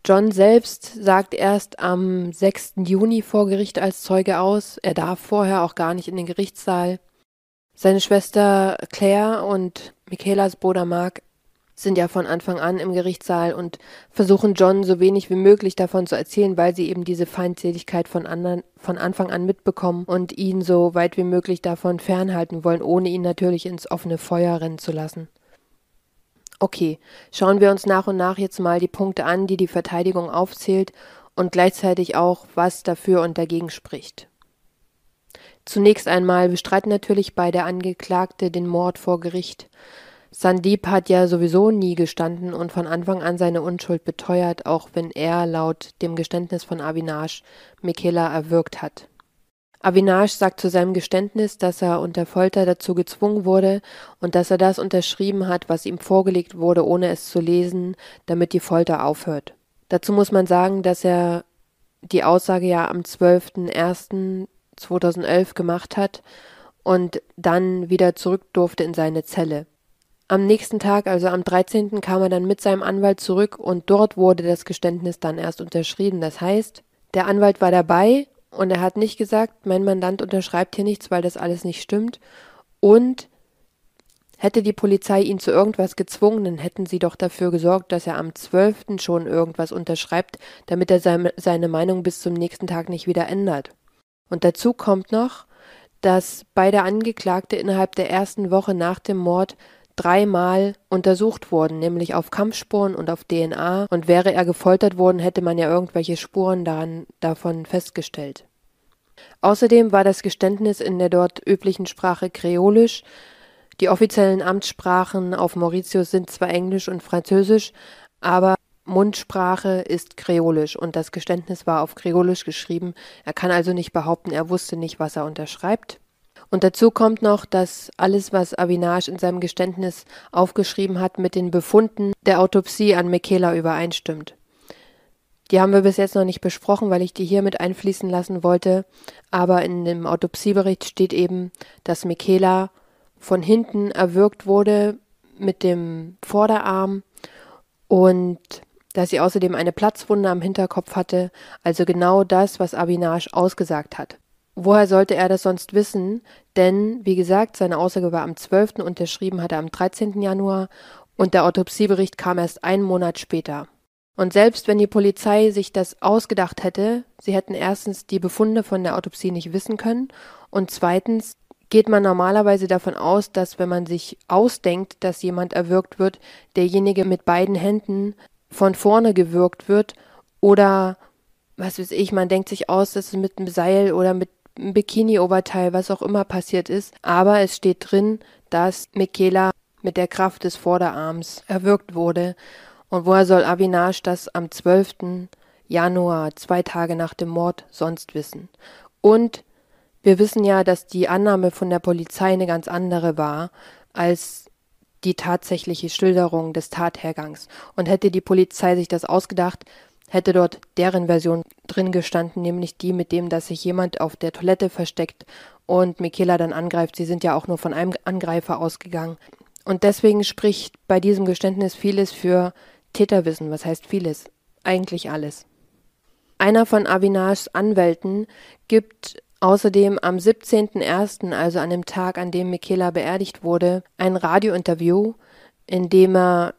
John selbst sagt erst am 6. Juni vor Gericht als Zeuge aus. Er darf vorher auch gar nicht in den Gerichtssaal. Seine Schwester Claire und Michaelas Bruder Mark sind ja von Anfang an im Gerichtssaal und versuchen John so wenig wie möglich davon zu erzählen, weil sie eben diese Feindseligkeit von anderen von Anfang an mitbekommen und ihn so weit wie möglich davon fernhalten wollen, ohne ihn natürlich ins offene Feuer rennen zu lassen. Okay, schauen wir uns nach und nach jetzt mal die Punkte an, die die Verteidigung aufzählt und gleichzeitig auch, was dafür und dagegen spricht. Zunächst einmal bestreiten natürlich beide Angeklagte den Mord vor Gericht. Sandeep hat ja sowieso nie gestanden und von Anfang an seine Unschuld beteuert, auch wenn er laut dem Geständnis von Avinash Michaela erwürgt hat. Avinash sagt zu seinem Geständnis, dass er unter Folter dazu gezwungen wurde und dass er das unterschrieben hat, was ihm vorgelegt wurde, ohne es zu lesen, damit die Folter aufhört. Dazu muss man sagen, dass er die Aussage ja am 12.01.2011 gemacht hat und dann wieder zurück durfte in seine Zelle. Am nächsten Tag, also am 13., kam er dann mit seinem Anwalt zurück und dort wurde das Geständnis dann erst unterschrieben. Das heißt, der Anwalt war dabei und er hat nicht gesagt, mein Mandant unterschreibt hier nichts, weil das alles nicht stimmt. Und hätte die Polizei ihn zu irgendwas gezwungen, dann hätten sie doch dafür gesorgt, dass er am 12. schon irgendwas unterschreibt, damit er seine Meinung bis zum nächsten Tag nicht wieder ändert. Und dazu kommt noch, dass beide Angeklagte innerhalb der ersten Woche nach dem Mord dreimal untersucht wurden, nämlich auf Kampfspuren und auf DNA, und wäre er gefoltert worden, hätte man ja irgendwelche Spuren daran, davon festgestellt. Außerdem war das Geständnis in der dort üblichen Sprache Kreolisch. Die offiziellen Amtssprachen auf Mauritius sind zwar Englisch und Französisch, aber Mundsprache ist Kreolisch und das Geständnis war auf Kreolisch geschrieben. Er kann also nicht behaupten, er wusste nicht, was er unterschreibt. Und dazu kommt noch, dass alles, was Avinash in seinem Geständnis aufgeschrieben hat, mit den Befunden der Autopsie an Michaela übereinstimmt. Die haben wir bis jetzt noch nicht besprochen, weil ich die hier mit einfließen lassen wollte. Aber in dem Autopsiebericht steht eben, dass Michaela von hinten erwürgt wurde mit dem Vorderarm und dass sie außerdem eine Platzwunde am Hinterkopf hatte, also genau das, was Avinash ausgesagt hat. Woher sollte er das sonst wissen? Denn, wie gesagt, seine Aussage war am 12. unterschrieben hat er am 13. Januar und der Autopsiebericht kam erst einen Monat später. Und selbst wenn die Polizei sich das ausgedacht hätte, sie hätten erstens die Befunde von der Autopsie nicht wissen können und zweitens geht man normalerweise davon aus, dass wenn man sich ausdenkt, dass jemand erwürgt wird, derjenige mit beiden Händen von vorne gewürgt wird oder was weiß ich, man denkt sich aus, dass es mit einem Seil oder mit Bikini-Oberteil, was auch immer passiert ist. Aber es steht drin, dass Michaela mit der Kraft des Vorderarms erwürgt wurde und woher soll Avinash das am 12. Januar, zwei Tage nach dem Mord, sonst wissen? Und wir wissen ja, dass die Annahme von der Polizei eine ganz andere war als die tatsächliche Schilderung des Tathergangs. Und hätte die Polizei sich das ausgedacht, hätte dort deren Version drin gestanden, nämlich die mit dem, dass sich jemand auf der Toilette versteckt und Michaela dann angreift. Sie sind ja auch nur von einem Angreifer ausgegangen. Und deswegen spricht bei diesem Geständnis vieles für Täterwissen, was heißt vieles? Eigentlich alles. Einer von Avinashs Anwälten gibt außerdem am 17.01., also an dem Tag, an dem Michaela beerdigt wurde, ein Radiointerview, in dem er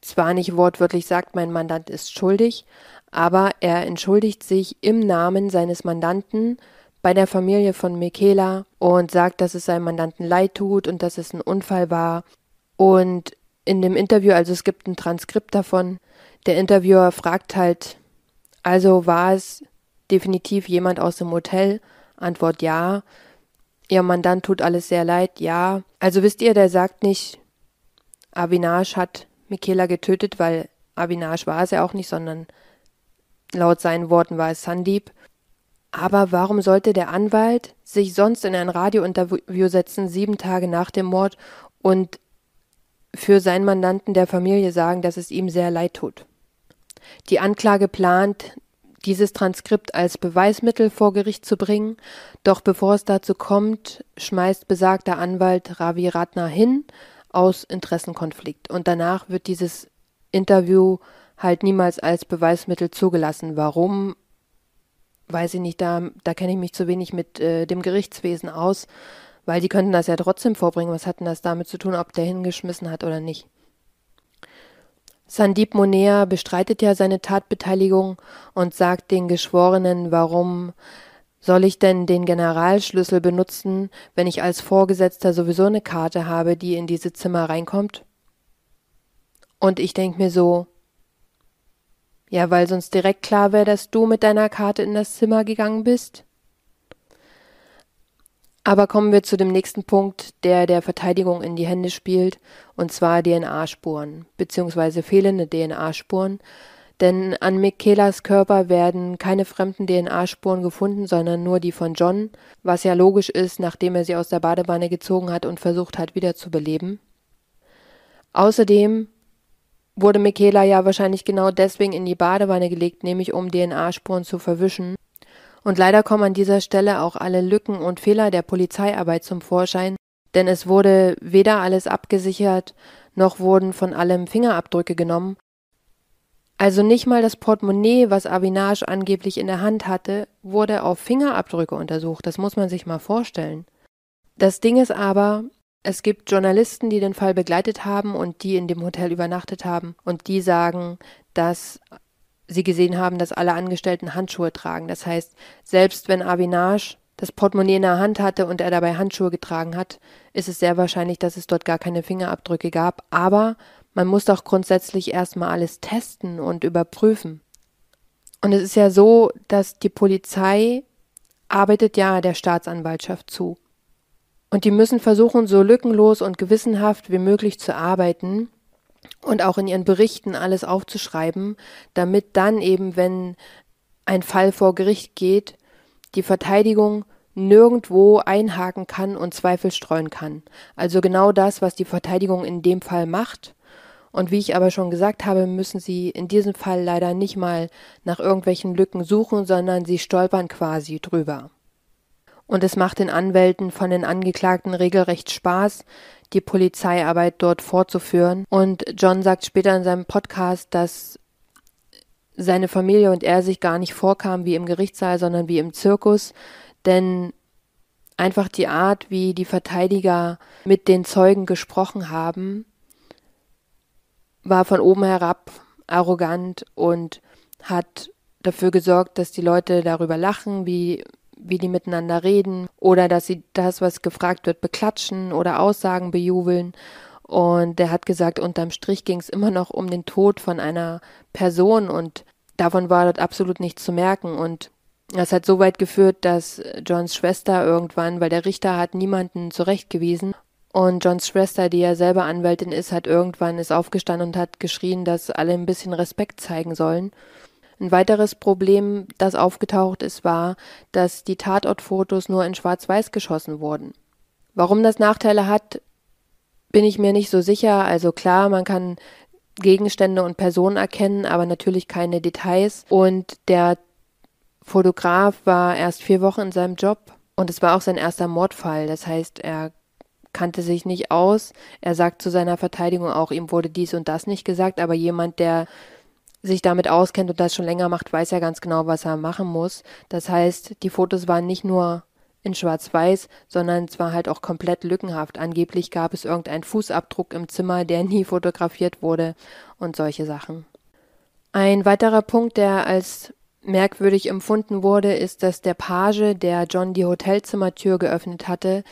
zwar nicht wortwörtlich sagt, mein Mandant ist schuldig, aber er entschuldigt sich im Namen seines Mandanten bei der Familie von Michaela und sagt, dass es seinem Mandanten leid tut und dass es ein Unfall war und in dem Interview, also es gibt ein Transkript davon, der Interviewer fragt halt, also war es definitiv jemand aus dem Hotel? Antwort ja. Ihr Mandant tut alles sehr leid, ja. Also wisst ihr, der sagt nicht, Avinash hat Michaela getötet, weil Avinash war es ja auch nicht, sondern laut seinen Worten war es Sandeep. Aber warum sollte der Anwalt sich sonst in ein Radiointerview setzen, sieben Tage nach dem Mord, und für seinen Mandanten der Familie sagen, dass es ihm sehr leid tut. Die Anklage plant, dieses Transkript als Beweismittel vor Gericht zu bringen, doch bevor es dazu kommt, schmeißt besagter Anwalt Ravi Ratna hin aus Interessenkonflikt und danach wird dieses Interview halt niemals als Beweismittel zugelassen. Warum? Weiß ich nicht, da, da kenne ich mich zu wenig mit äh, dem Gerichtswesen aus. Weil die könnten das ja trotzdem vorbringen. Was hat denn das damit zu tun, ob der hingeschmissen hat oder nicht? Sandeep Monea bestreitet ja seine Tatbeteiligung und sagt den Geschworenen, warum soll ich denn den Generalschlüssel benutzen, wenn ich als Vorgesetzter sowieso eine Karte habe, die in diese Zimmer reinkommt? Und ich denke mir so, ja, weil sonst direkt klar wäre, dass du mit deiner Karte in das Zimmer gegangen bist. Aber kommen wir zu dem nächsten Punkt, der der Verteidigung in die Hände spielt, und zwar DNA-Spuren, beziehungsweise fehlende DNA-Spuren. Denn an Michaelas Körper werden keine fremden DNA-Spuren gefunden, sondern nur die von John, was ja logisch ist, nachdem er sie aus der Badewanne gezogen hat und versucht hat, wiederzubeleben. Außerdem wurde Michaela ja wahrscheinlich genau deswegen in die Badewanne gelegt, nämlich um DNA-Spuren zu verwischen. Und leider kommen an dieser Stelle auch alle Lücken und Fehler der Polizeiarbeit zum Vorschein, denn es wurde weder alles abgesichert, noch wurden von allem Fingerabdrücke genommen. Also nicht mal das Portemonnaie, was Avinage angeblich in der Hand hatte, wurde auf Fingerabdrücke untersucht. Das muss man sich mal vorstellen. Das Ding ist aber, es gibt Journalisten, die den Fall begleitet haben und die in dem Hotel übernachtet haben und die sagen, dass sie gesehen haben, dass alle Angestellten Handschuhe tragen. Das heißt, selbst wenn Avinage das Portemonnaie in der Hand hatte und er dabei Handschuhe getragen hat, ist es sehr wahrscheinlich, dass es dort gar keine Fingerabdrücke gab. Aber man muss doch grundsätzlich erstmal alles testen und überprüfen. Und es ist ja so, dass die Polizei arbeitet ja der Staatsanwaltschaft zu. Und die müssen versuchen, so lückenlos und gewissenhaft wie möglich zu arbeiten und auch in ihren Berichten alles aufzuschreiben, damit dann eben, wenn ein Fall vor Gericht geht, die Verteidigung nirgendwo einhaken kann und Zweifel streuen kann. Also genau das, was die Verteidigung in dem Fall macht. Und wie ich aber schon gesagt habe, müssen sie in diesem Fall leider nicht mal nach irgendwelchen Lücken suchen, sondern sie stolpern quasi drüber. Und es macht den Anwälten von den Angeklagten regelrecht Spaß, die Polizeiarbeit dort fortzuführen. Und John sagt später in seinem Podcast, dass seine Familie und er sich gar nicht vorkamen wie im Gerichtssaal, sondern wie im Zirkus, denn einfach die Art, wie die Verteidiger mit den Zeugen gesprochen haben, war von oben herab arrogant und hat dafür gesorgt, dass die Leute darüber lachen, wie wie die miteinander reden oder dass sie das, was gefragt wird, beklatschen oder Aussagen bejubeln. Und der hat gesagt, unterm Strich ging es immer noch um den Tod von einer Person und davon war dort absolut nichts zu merken. Und das hat so weit geführt, dass Johns Schwester irgendwann, weil der Richter hat niemanden zurechtgewiesen und Johns Schwester, die ja selber Anwältin ist, hat irgendwann ist aufgestanden und hat geschrien, dass alle ein bisschen Respekt zeigen sollen. Ein weiteres Problem, das aufgetaucht ist, war, dass die Tatortfotos nur in Schwarz-Weiß geschossen wurden. Warum das Nachteile hat, bin ich mir nicht so sicher. Also klar, man kann Gegenstände und Personen erkennen, aber natürlich keine Details. Und der Fotograf war erst vier Wochen in seinem Job und es war auch sein erster Mordfall. Das heißt, er kannte sich nicht aus. Er sagt zu seiner Verteidigung auch, ihm wurde dies und das nicht gesagt, aber jemand, der sich damit auskennt und das schon länger macht, weiß ja ganz genau, was er machen muss. Das heißt, die Fotos waren nicht nur in Schwarz-Weiß, sondern es war halt auch komplett lückenhaft. Angeblich gab es irgendeinen Fußabdruck im Zimmer, der nie fotografiert wurde und solche Sachen. Ein weiterer Punkt, der als merkwürdig empfunden wurde, ist, dass der Page, der John die Hotelzimmertür geöffnet hatte,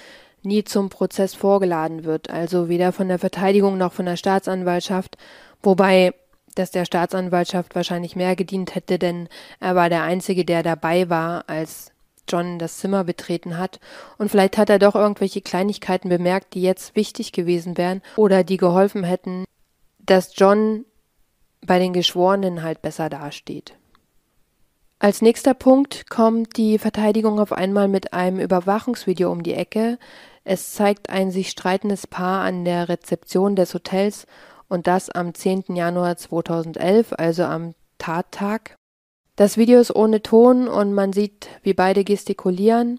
nie zum Prozess vorgeladen wird, also weder von der Verteidigung noch von der Staatsanwaltschaft, wobei das der Staatsanwaltschaft wahrscheinlich mehr gedient hätte, denn er war der Einzige, der dabei war, als John das Zimmer betreten hat, und vielleicht hat er doch irgendwelche Kleinigkeiten bemerkt, die jetzt wichtig gewesen wären oder die geholfen hätten, dass John bei den Geschworenen halt besser dasteht. Als nächster Punkt kommt die Verteidigung auf einmal mit einem Überwachungsvideo um die Ecke. Es zeigt ein sich streitendes Paar an der Rezeption des Hotels und das am 10. Januar 2011, also am Tattag. Das Video ist ohne Ton und man sieht, wie beide gestikulieren.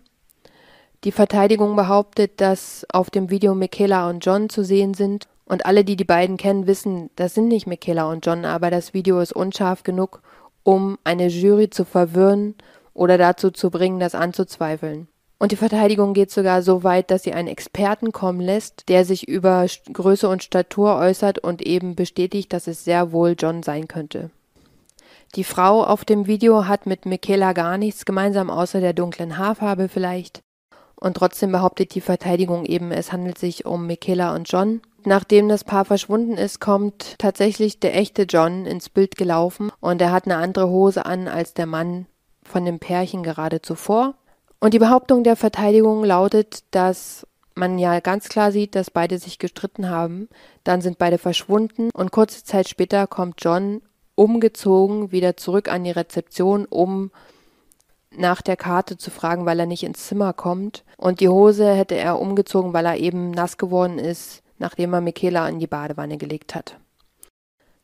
Die Verteidigung behauptet, dass auf dem Video Michaela und John zu sehen sind und alle, die die beiden kennen, wissen, das sind nicht Michaela und John, aber das Video ist unscharf genug, um eine Jury zu verwirren oder dazu zu bringen, das anzuzweifeln. Und die Verteidigung geht sogar so weit, dass sie einen Experten kommen lässt, der sich über Größe und Statur äußert und eben bestätigt, dass es sehr wohl John sein könnte. Die Frau auf dem Video hat mit Michaela gar nichts gemeinsam, außer der dunklen Haarfarbe vielleicht. Und trotzdem behauptet die Verteidigung eben, es handelt sich um Michaela und John. Nachdem das Paar verschwunden ist, kommt tatsächlich der echte John ins Bild gelaufen und er hat eine andere Hose an als der Mann von dem Pärchen gerade zuvor. Und die Behauptung der Verteidigung lautet, dass man ja ganz klar sieht, dass beide sich gestritten haben. Dann sind beide verschwunden und kurze Zeit später kommt John umgezogen wieder zurück an die Rezeption, um nach der Karte zu fragen, weil er nicht ins Zimmer kommt. Und die Hose hätte er umgezogen, weil er eben nass geworden ist, nachdem er Michaela in die Badewanne gelegt hat.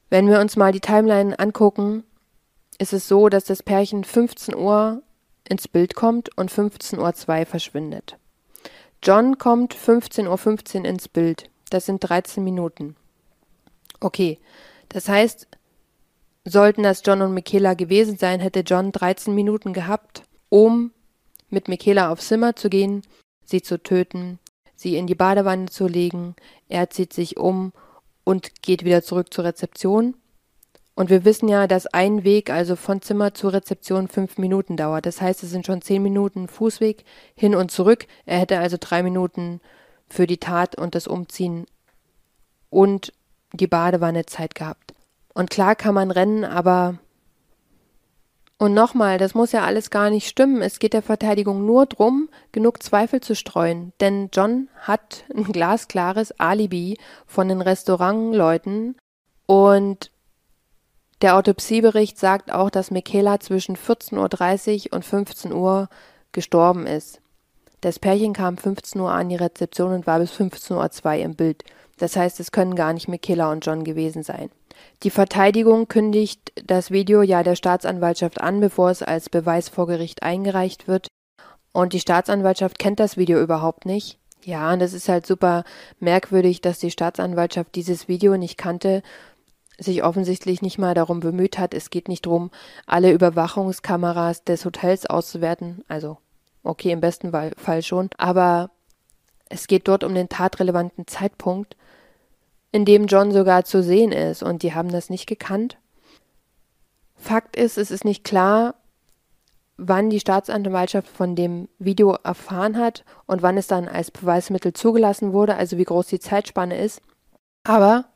Wenn wir uns mal die Timeline angucken, ist es so, dass das Pärchen 15 Uhr ins Bild kommt und 15.02 Uhr verschwindet. John kommt 15.15 Uhr 15 ins Bild. Das sind 13 Minuten. Okay, das heißt, sollten das John und Michaela gewesen sein, hätte John 13 Minuten gehabt, um mit Michaela aufs Zimmer zu gehen, sie zu töten, sie in die Badewanne zu legen, er zieht sich um und geht wieder zurück zur Rezeption. Und wir wissen ja, dass ein Weg, also von Zimmer zur Rezeption, fünf Minuten dauert. Das heißt, es sind schon zehn Minuten Fußweg hin und zurück. Er hätte also drei Minuten für die Tat und das Umziehen und die Badewanne Zeit gehabt. Und klar kann man rennen, aber und nochmal, das muss ja alles gar nicht stimmen. Es geht der Verteidigung nur drum, genug Zweifel zu streuen. Denn John hat ein glasklares Alibi von den Restaurantleuten und der Autopsiebericht sagt auch, dass Michaela zwischen 14.30 Uhr und 15 Uhr gestorben ist. Das Pärchen kam 15 Uhr an die Rezeption und war bis 15.02 Uhr im Bild. Das heißt, es können gar nicht Michaela und John gewesen sein. Die Verteidigung kündigt das Video ja der Staatsanwaltschaft an, bevor es als Beweis vor Gericht eingereicht wird. Und die Staatsanwaltschaft kennt das Video überhaupt nicht. Ja, und das ist halt super merkwürdig, dass die Staatsanwaltschaft dieses Video nicht kannte, sich offensichtlich nicht mal darum bemüht hat. Es geht nicht darum, alle Überwachungskameras des Hotels auszuwerten. Also, okay, im besten Fall schon. Aber es geht dort um den tatrelevanten Zeitpunkt in dem John sogar zu sehen ist und die haben das nicht gekannt. Fakt ist, es ist nicht klar, wann die Staatsanwaltschaft von dem Video erfahren hat und wann es dann als Beweismittel zugelassen wurde, also wie groß die Zeitspanne ist. Aber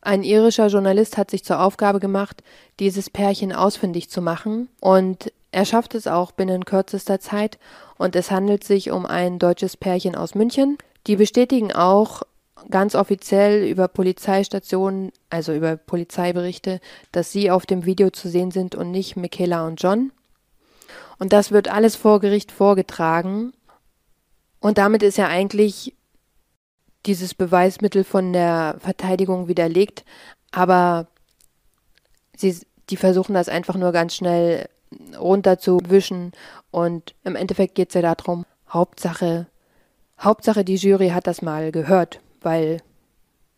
ein irischer Journalist hat sich zur Aufgabe gemacht, dieses Pärchen ausfindig zu machen und er schafft es auch binnen kürzester Zeit und es handelt sich um ein deutsches Pärchen aus München. Die bestätigen auch, ganz offiziell über Polizeistationen, also über Polizeiberichte, dass sie auf dem Video zu sehen sind und nicht Michaela und John. Und das wird alles vor Gericht vorgetragen. Und damit ist ja eigentlich dieses Beweismittel von der Verteidigung widerlegt. Aber sie, die versuchen das einfach nur ganz schnell runterzuwischen. Und im Endeffekt geht es ja darum, Hauptsache, Hauptsache die Jury hat das mal gehört weil,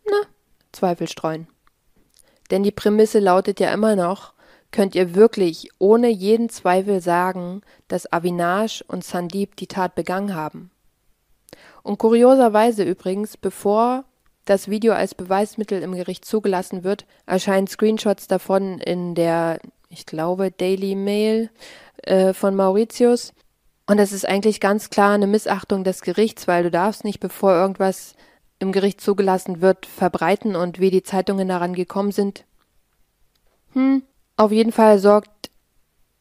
na, Zweifel streuen. Denn die Prämisse lautet ja immer noch, könnt ihr wirklich ohne jeden Zweifel sagen, dass Avinash und Sandeep die Tat begangen haben. Und kurioserweise übrigens, bevor das Video als Beweismittel im Gericht zugelassen wird, erscheinen Screenshots davon in der, ich glaube, Daily Mail äh, von Mauritius. Und das ist eigentlich ganz klar eine Missachtung des Gerichts, weil du darfst nicht, bevor irgendwas im Gericht zugelassen wird, verbreiten und wie die Zeitungen daran gekommen sind? Hm, auf jeden Fall sorgt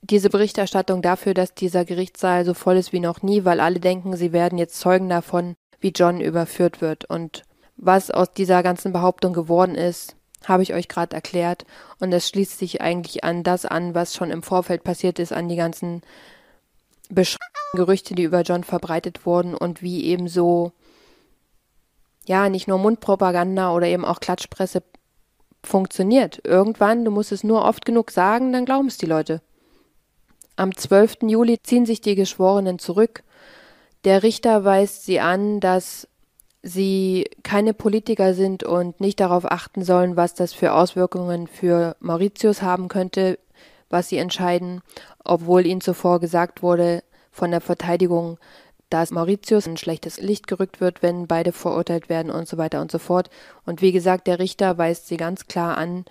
diese Berichterstattung dafür, dass dieser Gerichtssaal so voll ist wie noch nie, weil alle denken, sie werden jetzt Zeugen davon, wie John überführt wird. Und was aus dieser ganzen Behauptung geworden ist, habe ich euch gerade erklärt. Und es schließt sich eigentlich an das an, was schon im Vorfeld passiert ist, an die ganzen Besch Gerüchte, die über John verbreitet wurden und wie ebenso ja, nicht nur Mundpropaganda oder eben auch Klatschpresse funktioniert. Irgendwann, du musst es nur oft genug sagen, dann glauben es die Leute. Am 12. Juli ziehen sich die Geschworenen zurück. Der Richter weist sie an, dass sie keine Politiker sind und nicht darauf achten sollen, was das für Auswirkungen für Mauritius haben könnte, was sie entscheiden, obwohl ihnen zuvor gesagt wurde von der Verteidigung, dass Mauritius ein schlechtes Licht gerückt wird, wenn beide verurteilt werden und so weiter und so fort. Und wie gesagt, der Richter weist sie ganz klar an,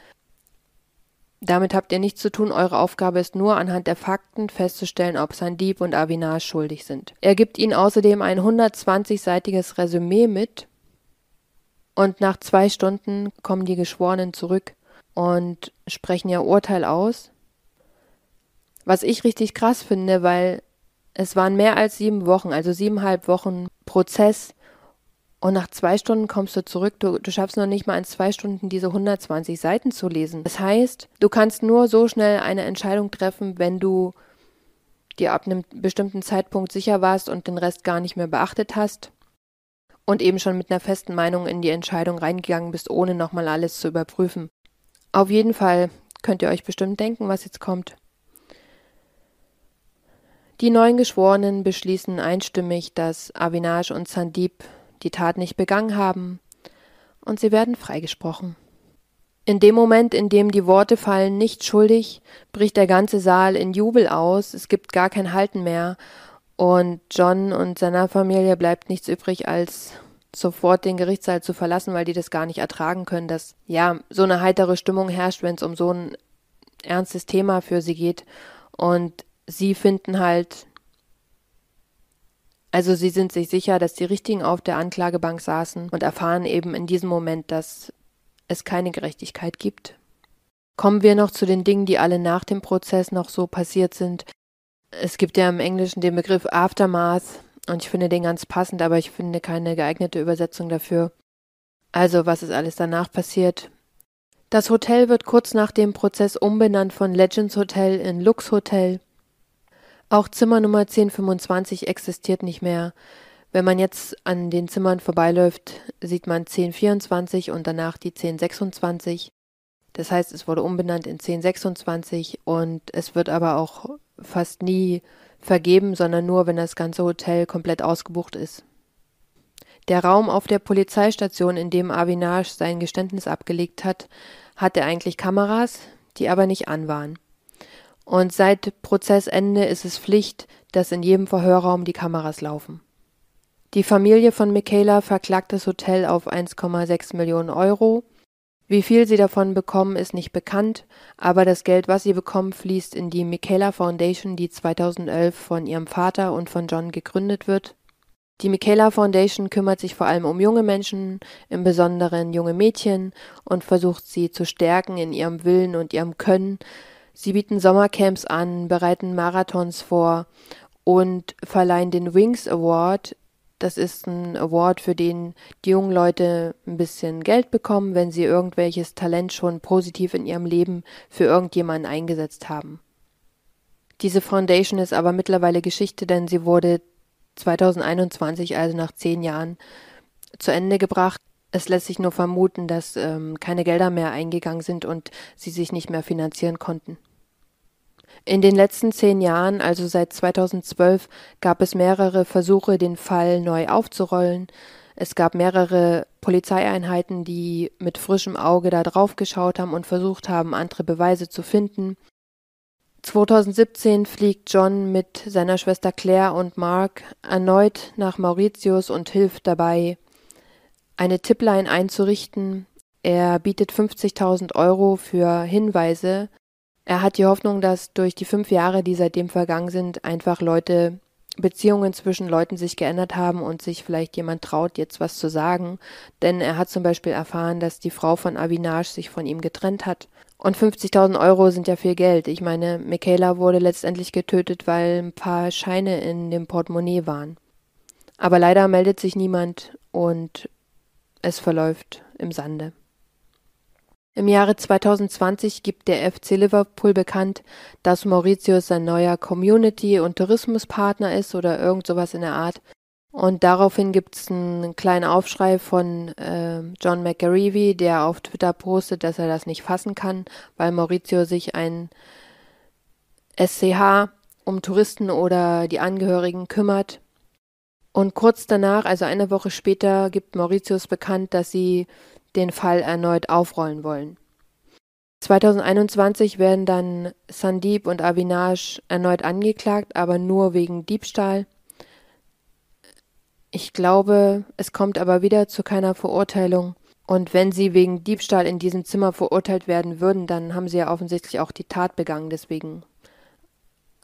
damit habt ihr nichts zu tun, eure Aufgabe ist nur anhand der Fakten festzustellen, ob Sandeep und Avinash schuldig sind. Er gibt ihnen außerdem ein 120-seitiges Resümee mit und nach zwei Stunden kommen die Geschworenen zurück und sprechen ihr Urteil aus. Was ich richtig krass finde, weil Es waren mehr als sieben Wochen, also siebeneinhalb Wochen Prozess. Und nach zwei Stunden kommst du zurück. Du, du schaffst noch nicht mal in zwei Stunden diese 120 Seiten zu lesen. Das heißt, du kannst nur so schnell eine Entscheidung treffen, wenn du dir ab einem bestimmten Zeitpunkt sicher warst und den Rest gar nicht mehr beachtet hast und eben schon mit einer festen Meinung in die Entscheidung reingegangen bist, ohne nochmal alles zu überprüfen. Auf jeden Fall könnt ihr euch bestimmt denken, was jetzt kommt. Die neuen Geschworenen beschließen einstimmig, dass Avinash und Sandeep die Tat nicht begangen haben, und sie werden freigesprochen. In dem Moment, in dem die Worte fallen, nicht schuldig, bricht der ganze Saal in Jubel aus, es gibt gar kein Halten mehr, und John und seiner Familie bleibt nichts übrig, als sofort den Gerichtssaal zu verlassen, weil die das gar nicht ertragen können, dass ja so eine heitere Stimmung herrscht, wenn es um so ein ernstes Thema für sie geht. Und sie finden halt, also sie sind sich sicher, dass die Richtigen auf der Anklagebank saßen und erfahren eben in diesem Moment, dass es keine Gerechtigkeit gibt. Kommen wir noch zu den Dingen, die alle nach dem Prozess noch so passiert sind. Es gibt ja im Englischen den Begriff Aftermath und ich finde den ganz passend, aber ich finde keine geeignete Übersetzung dafür. Also, was ist alles danach passiert? Das Hotel wird kurz nach dem Prozess umbenannt von Legends Hotel in Lux Hotel. Auch Zimmer Nummer 1025 existiert nicht mehr. Wenn man jetzt an den Zimmern vorbeiläuft, sieht man 1024 und danach die 1026. Das heißt, es wurde umbenannt in 1026 und es wird aber auch fast nie vergeben, sondern nur, wenn das ganze Hotel komplett ausgebucht ist. Der Raum auf der Polizeistation, in dem Avinash sein Geständnis abgelegt hat, hatte eigentlich Kameras, die aber nicht an waren. Und seit Prozessende ist es Pflicht, dass in jedem Verhörraum die Kameras laufen. Die Familie von Michaela verklagt das Hotel auf 1,6 Millionen Euro. Wie viel sie davon bekommen, ist nicht bekannt, aber das Geld, was sie bekommen, fließt in die Michaela Foundation, die 2011 von ihrem Vater und von John gegründet wird. Die Michaela Foundation kümmert sich vor allem um junge Menschen, im Besonderen junge Mädchen, und versucht sie zu stärken in ihrem Willen und ihrem Können, Sie bieten Sommercamps an, bereiten Marathons vor und verleihen den Wings Award. Das ist ein Award, für den die jungen Leute ein bisschen Geld bekommen, wenn sie irgendwelches Talent schon positiv in ihrem Leben für irgendjemanden eingesetzt haben. Diese Foundation ist aber mittlerweile Geschichte, denn sie wurde 2021, also nach zehn Jahren, zu Ende gebracht. Es lässt sich nur vermuten, dass ähm, keine Gelder mehr eingegangen sind und sie sich nicht mehr finanzieren konnten. In den letzten zehn Jahren, also seit 2012, gab es mehrere Versuche, den Fall neu aufzurollen. Es gab mehrere Polizeieinheiten, die mit frischem Auge da drauf geschaut haben und versucht haben, andere Beweise zu finden. 2017 fliegt John mit seiner Schwester Claire und Mark erneut nach Mauritius und hilft dabei, eine Tipline einzurichten. Er bietet 50.000 Euro für Hinweise. Er hat die Hoffnung, dass durch die fünf Jahre, die seitdem vergangen sind, einfach Leute, Beziehungen zwischen Leuten sich geändert haben und sich vielleicht jemand traut, jetzt was zu sagen. Denn er hat zum Beispiel erfahren, dass die Frau von Avinash sich von ihm getrennt hat. Und 50.000 Euro sind ja viel Geld. Ich meine, Michaela wurde letztendlich getötet, weil ein paar Scheine in dem Portemonnaie waren. Aber leider meldet sich niemand und es verläuft im Sande. Im Jahre 2020 gibt der FC Liverpool bekannt, dass Mauritius sein neuer Community- und Tourismuspartner ist oder irgend sowas in der Art. Und daraufhin gibt es einen kleinen Aufschrei von äh, John McGarivey, der auf Twitter postet, dass er das nicht fassen kann, weil Mauritius sich ein SCH um Touristen oder die Angehörigen kümmert und kurz danach, also eine Woche später, gibt Mauritius bekannt, dass sie den Fall erneut aufrollen wollen. 2021 werden dann Sandeep und Avinash erneut angeklagt, aber nur wegen Diebstahl. Ich glaube, es kommt aber wieder zu keiner Verurteilung. Und wenn sie wegen Diebstahl in diesem Zimmer verurteilt werden würden, dann haben sie ja offensichtlich auch die Tat begangen, deswegen.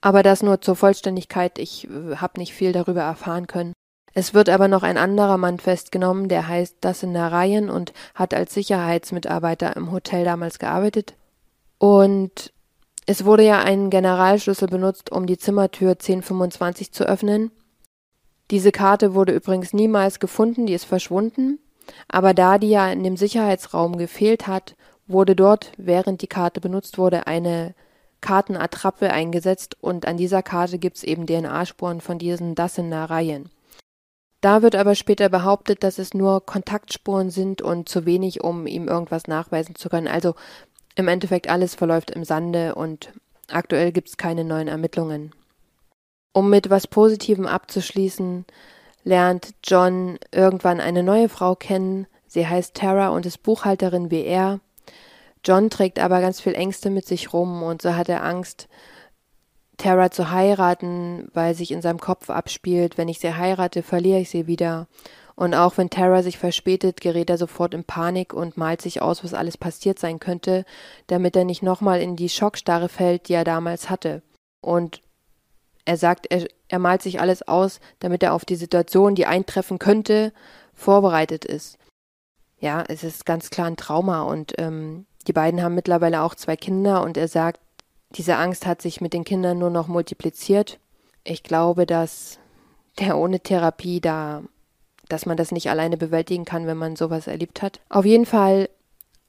Aber das nur zur Vollständigkeit, ich äh, habe nicht viel darüber erfahren können. Es wird aber noch ein anderer Mann festgenommen, der heißt Dassen Narayan und hat als Sicherheitsmitarbeiter im Hotel damals gearbeitet. Und Es wurde ja ein Generalschlüssel benutzt, um die Zimmertür 1025 zu öffnen. Diese Karte wurde übrigens niemals gefunden, die ist verschwunden. Aber da die ja in dem Sicherheitsraum gefehlt hat, wurde dort, während die Karte benutzt wurde, eine Kartenattrappe eingesetzt und an dieser Karte gibt es eben DNA-Spuren von diesen Dassenereien. Da wird aber später behauptet, dass es nur Kontaktspuren sind und zu wenig, um ihm irgendwas nachweisen zu können. Also im Endeffekt alles verläuft im Sande und aktuell gibt es keine neuen Ermittlungen. Um mit was Positivem abzuschließen, lernt John irgendwann eine neue Frau kennen. Sie heißt Tara und ist Buchhalterin wie er. John trägt aber ganz viel Ängste mit sich rum und so hat er Angst, Tara zu heiraten, weil sich in seinem Kopf abspielt, wenn ich sie heirate, verliere ich sie wieder. Und auch wenn Tara sich verspätet, gerät er sofort in Panik und malt sich aus, was alles passiert sein könnte, damit er nicht nochmal in die Schockstarre fällt, die er damals hatte. Und er sagt, er, er malt sich alles aus, damit er auf die Situation, die eintreffen könnte, vorbereitet ist. Ja, es ist ganz klar ein Trauma und ähm, die beiden haben mittlerweile auch zwei Kinder und er sagt, diese Angst hat sich mit den Kindern nur noch multipliziert. Ich glaube, dass der ohne Therapie da, dass man das nicht alleine bewältigen kann, wenn man sowas erlebt hat. Auf jeden Fall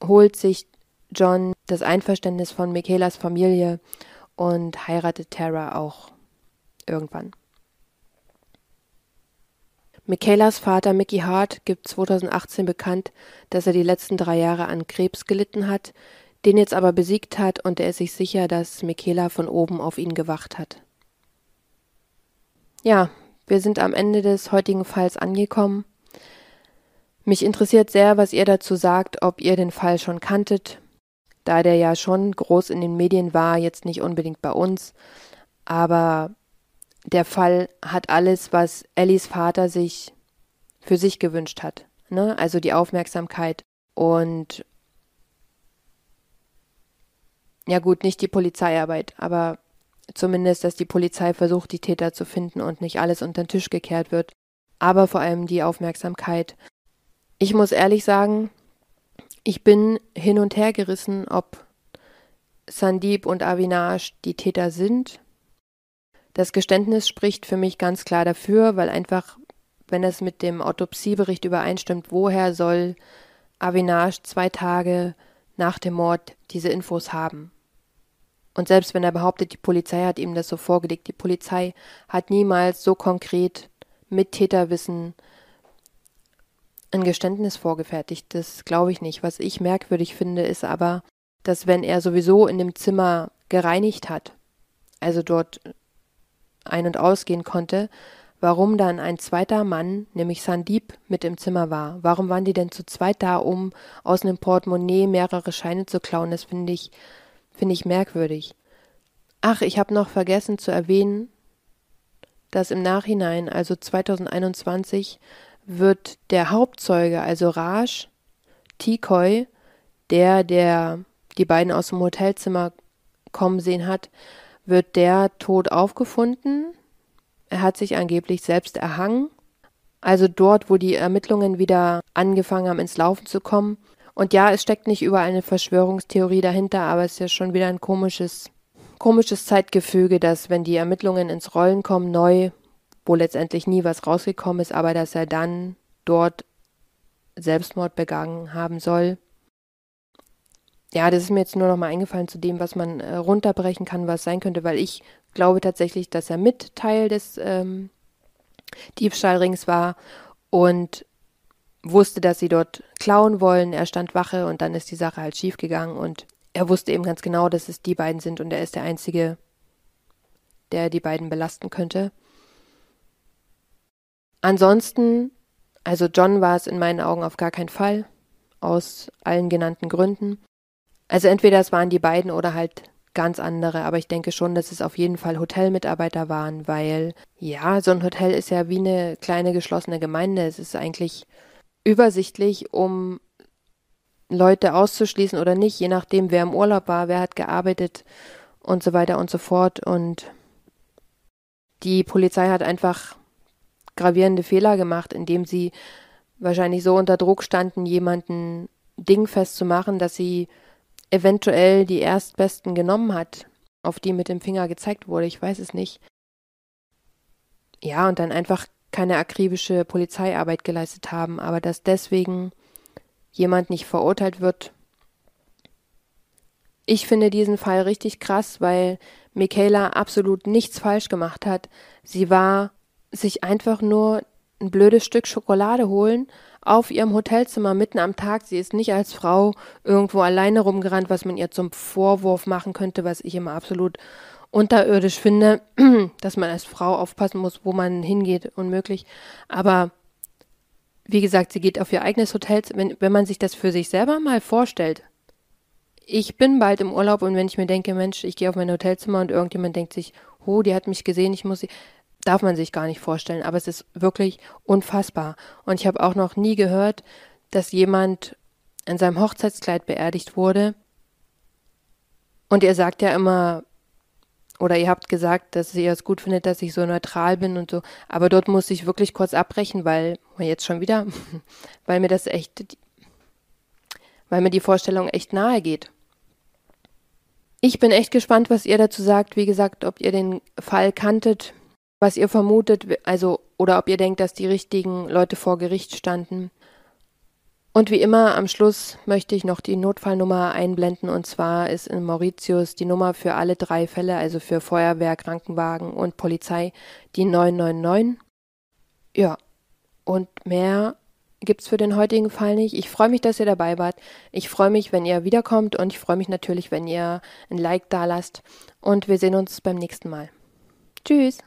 holt sich John das Einverständnis von Michaelas Familie und heiratet Tara auch irgendwann. Michaelas Vater Mickey Hart gibt 2018 bekannt, dass er die letzten drei Jahre an Krebs gelitten hat, den jetzt aber besiegt hat und er ist sich sicher, dass Michaela von oben auf ihn gewacht hat. Ja, wir sind am Ende des heutigen Falls angekommen. Mich interessiert sehr, was ihr dazu sagt, ob ihr den Fall schon kanntet, da der ja schon groß in den Medien war, jetzt nicht unbedingt bei uns, aber der Fall hat alles, was Ellis Vater sich für sich gewünscht hat. Ne? Also die Aufmerksamkeit und ja gut, nicht die Polizeiarbeit, aber zumindest, dass die Polizei versucht, die Täter zu finden und nicht alles unter den Tisch gekehrt wird, aber vor allem die Aufmerksamkeit. Ich muss ehrlich sagen, ich bin hin und her gerissen, ob Sandeep und Avinash die Täter sind das Geständnis spricht für mich ganz klar dafür, weil einfach, wenn es mit dem Autopsiebericht übereinstimmt, woher soll Avinash zwei Tage nach dem Mord diese Infos haben? Und selbst wenn er behauptet, die Polizei hat ihm das so vorgelegt, die Polizei hat niemals so konkret mit Täterwissen ein Geständnis vorgefertigt. Das glaube ich nicht. Was ich merkwürdig finde, ist aber, dass wenn er sowieso in dem Zimmer gereinigt hat, also dort ein- und ausgehen konnte, warum dann ein zweiter Mann, nämlich Sandeep, mit im Zimmer war. Warum waren die denn zu zweit da, um aus einem Portemonnaie mehrere Scheine zu klauen? Das finde ich, finde ich merkwürdig. Ach, ich habe noch vergessen zu erwähnen, dass im Nachhinein, also 2021, wird der Hauptzeuge, also Raj Tikoy, der, der die beiden aus dem Hotelzimmer kommen sehen hat, wird der tot aufgefunden. Er hat sich angeblich selbst erhangen. Also dort, wo die Ermittlungen wieder angefangen haben, ins Laufen zu kommen. Und ja, es steckt nicht überall eine Verschwörungstheorie dahinter, aber es ist ja schon wieder ein komisches, komisches Zeitgefüge, dass wenn die Ermittlungen ins Rollen kommen, neu, wo letztendlich nie was rausgekommen ist, aber dass er dann dort Selbstmord begangen haben soll. Ja, das ist mir jetzt nur noch mal eingefallen zu dem, was man äh, runterbrechen kann, was sein könnte, weil ich glaube tatsächlich, dass er mit Teil des ähm, Diebstahlrings war und wusste, dass sie dort klauen wollen. Er stand Wache und dann ist die Sache halt schiefgegangen und er wusste eben ganz genau, dass es die beiden sind und er ist der Einzige, der die beiden belasten könnte. Ansonsten, also John war es in meinen Augen auf gar keinen Fall, aus allen genannten Gründen. Also entweder es waren die beiden oder halt ganz andere, aber ich denke schon, dass es auf jeden Fall Hotelmitarbeiter waren, weil ja, so ein Hotel ist ja wie eine kleine geschlossene Gemeinde. Es ist eigentlich übersichtlich, um Leute auszuschließen oder nicht, je nachdem, wer im Urlaub war, wer hat gearbeitet und so weiter und so fort. Und die Polizei hat einfach gravierende Fehler gemacht, indem sie wahrscheinlich so unter Druck standen, jemanden dingfest zu machen, dass sie eventuell die Erstbesten genommen hat. auf die mit dem Finger gezeigt wurde, ich weiß es nicht. Ja, und dann einfach keine akribische Polizeiarbeit geleistet haben, aber dass deswegen jemand nicht verurteilt wird. Ich finde diesen Fall richtig krass, weil Michaela absolut nichts falsch gemacht hat. Sie war sich einfach nur ein blödes Stück Schokolade holen auf ihrem Hotelzimmer mitten am Tag. Sie ist nicht als Frau irgendwo alleine rumgerannt, was man ihr zum Vorwurf machen könnte, was ich immer absolut unterirdisch finde, dass man als Frau aufpassen muss, wo man hingeht, unmöglich. Aber wie gesagt, sie geht auf ihr eigenes Hotel, wenn, wenn man sich das für sich selber mal vorstellt. Ich bin bald im Urlaub und wenn ich mir denke, Mensch, ich gehe auf mein Hotelzimmer und irgendjemand denkt sich, oh, die hat mich gesehen, ich muss sie darf man sich gar nicht vorstellen, aber es ist wirklich unfassbar. Und ich habe auch noch nie gehört, dass jemand in seinem Hochzeitskleid beerdigt wurde. Und ihr sagt ja immer, oder ihr habt gesagt, dass ihr es gut findet, dass ich so neutral bin und so. Aber dort muss ich wirklich kurz abbrechen, weil, jetzt schon wieder, weil mir das echt, weil mir die Vorstellung echt nahe geht. Ich bin echt gespannt, was ihr dazu sagt. Wie gesagt, ob ihr den Fall kanntet, was ihr vermutet, also oder ob ihr denkt, dass die richtigen Leute vor Gericht standen. Und wie immer am Schluss möchte ich noch die Notfallnummer einblenden und zwar ist in Mauritius die Nummer für alle drei Fälle, also für Feuerwehr, Krankenwagen und Polizei, die 999. Ja, und mehr gibt's für den heutigen Fall nicht. Ich freue mich, dass ihr dabei wart. Ich freue mich, wenn ihr wiederkommt und ich freue mich natürlich, wenn ihr ein Like da lasst und wir sehen uns beim nächsten Mal. Tschüss.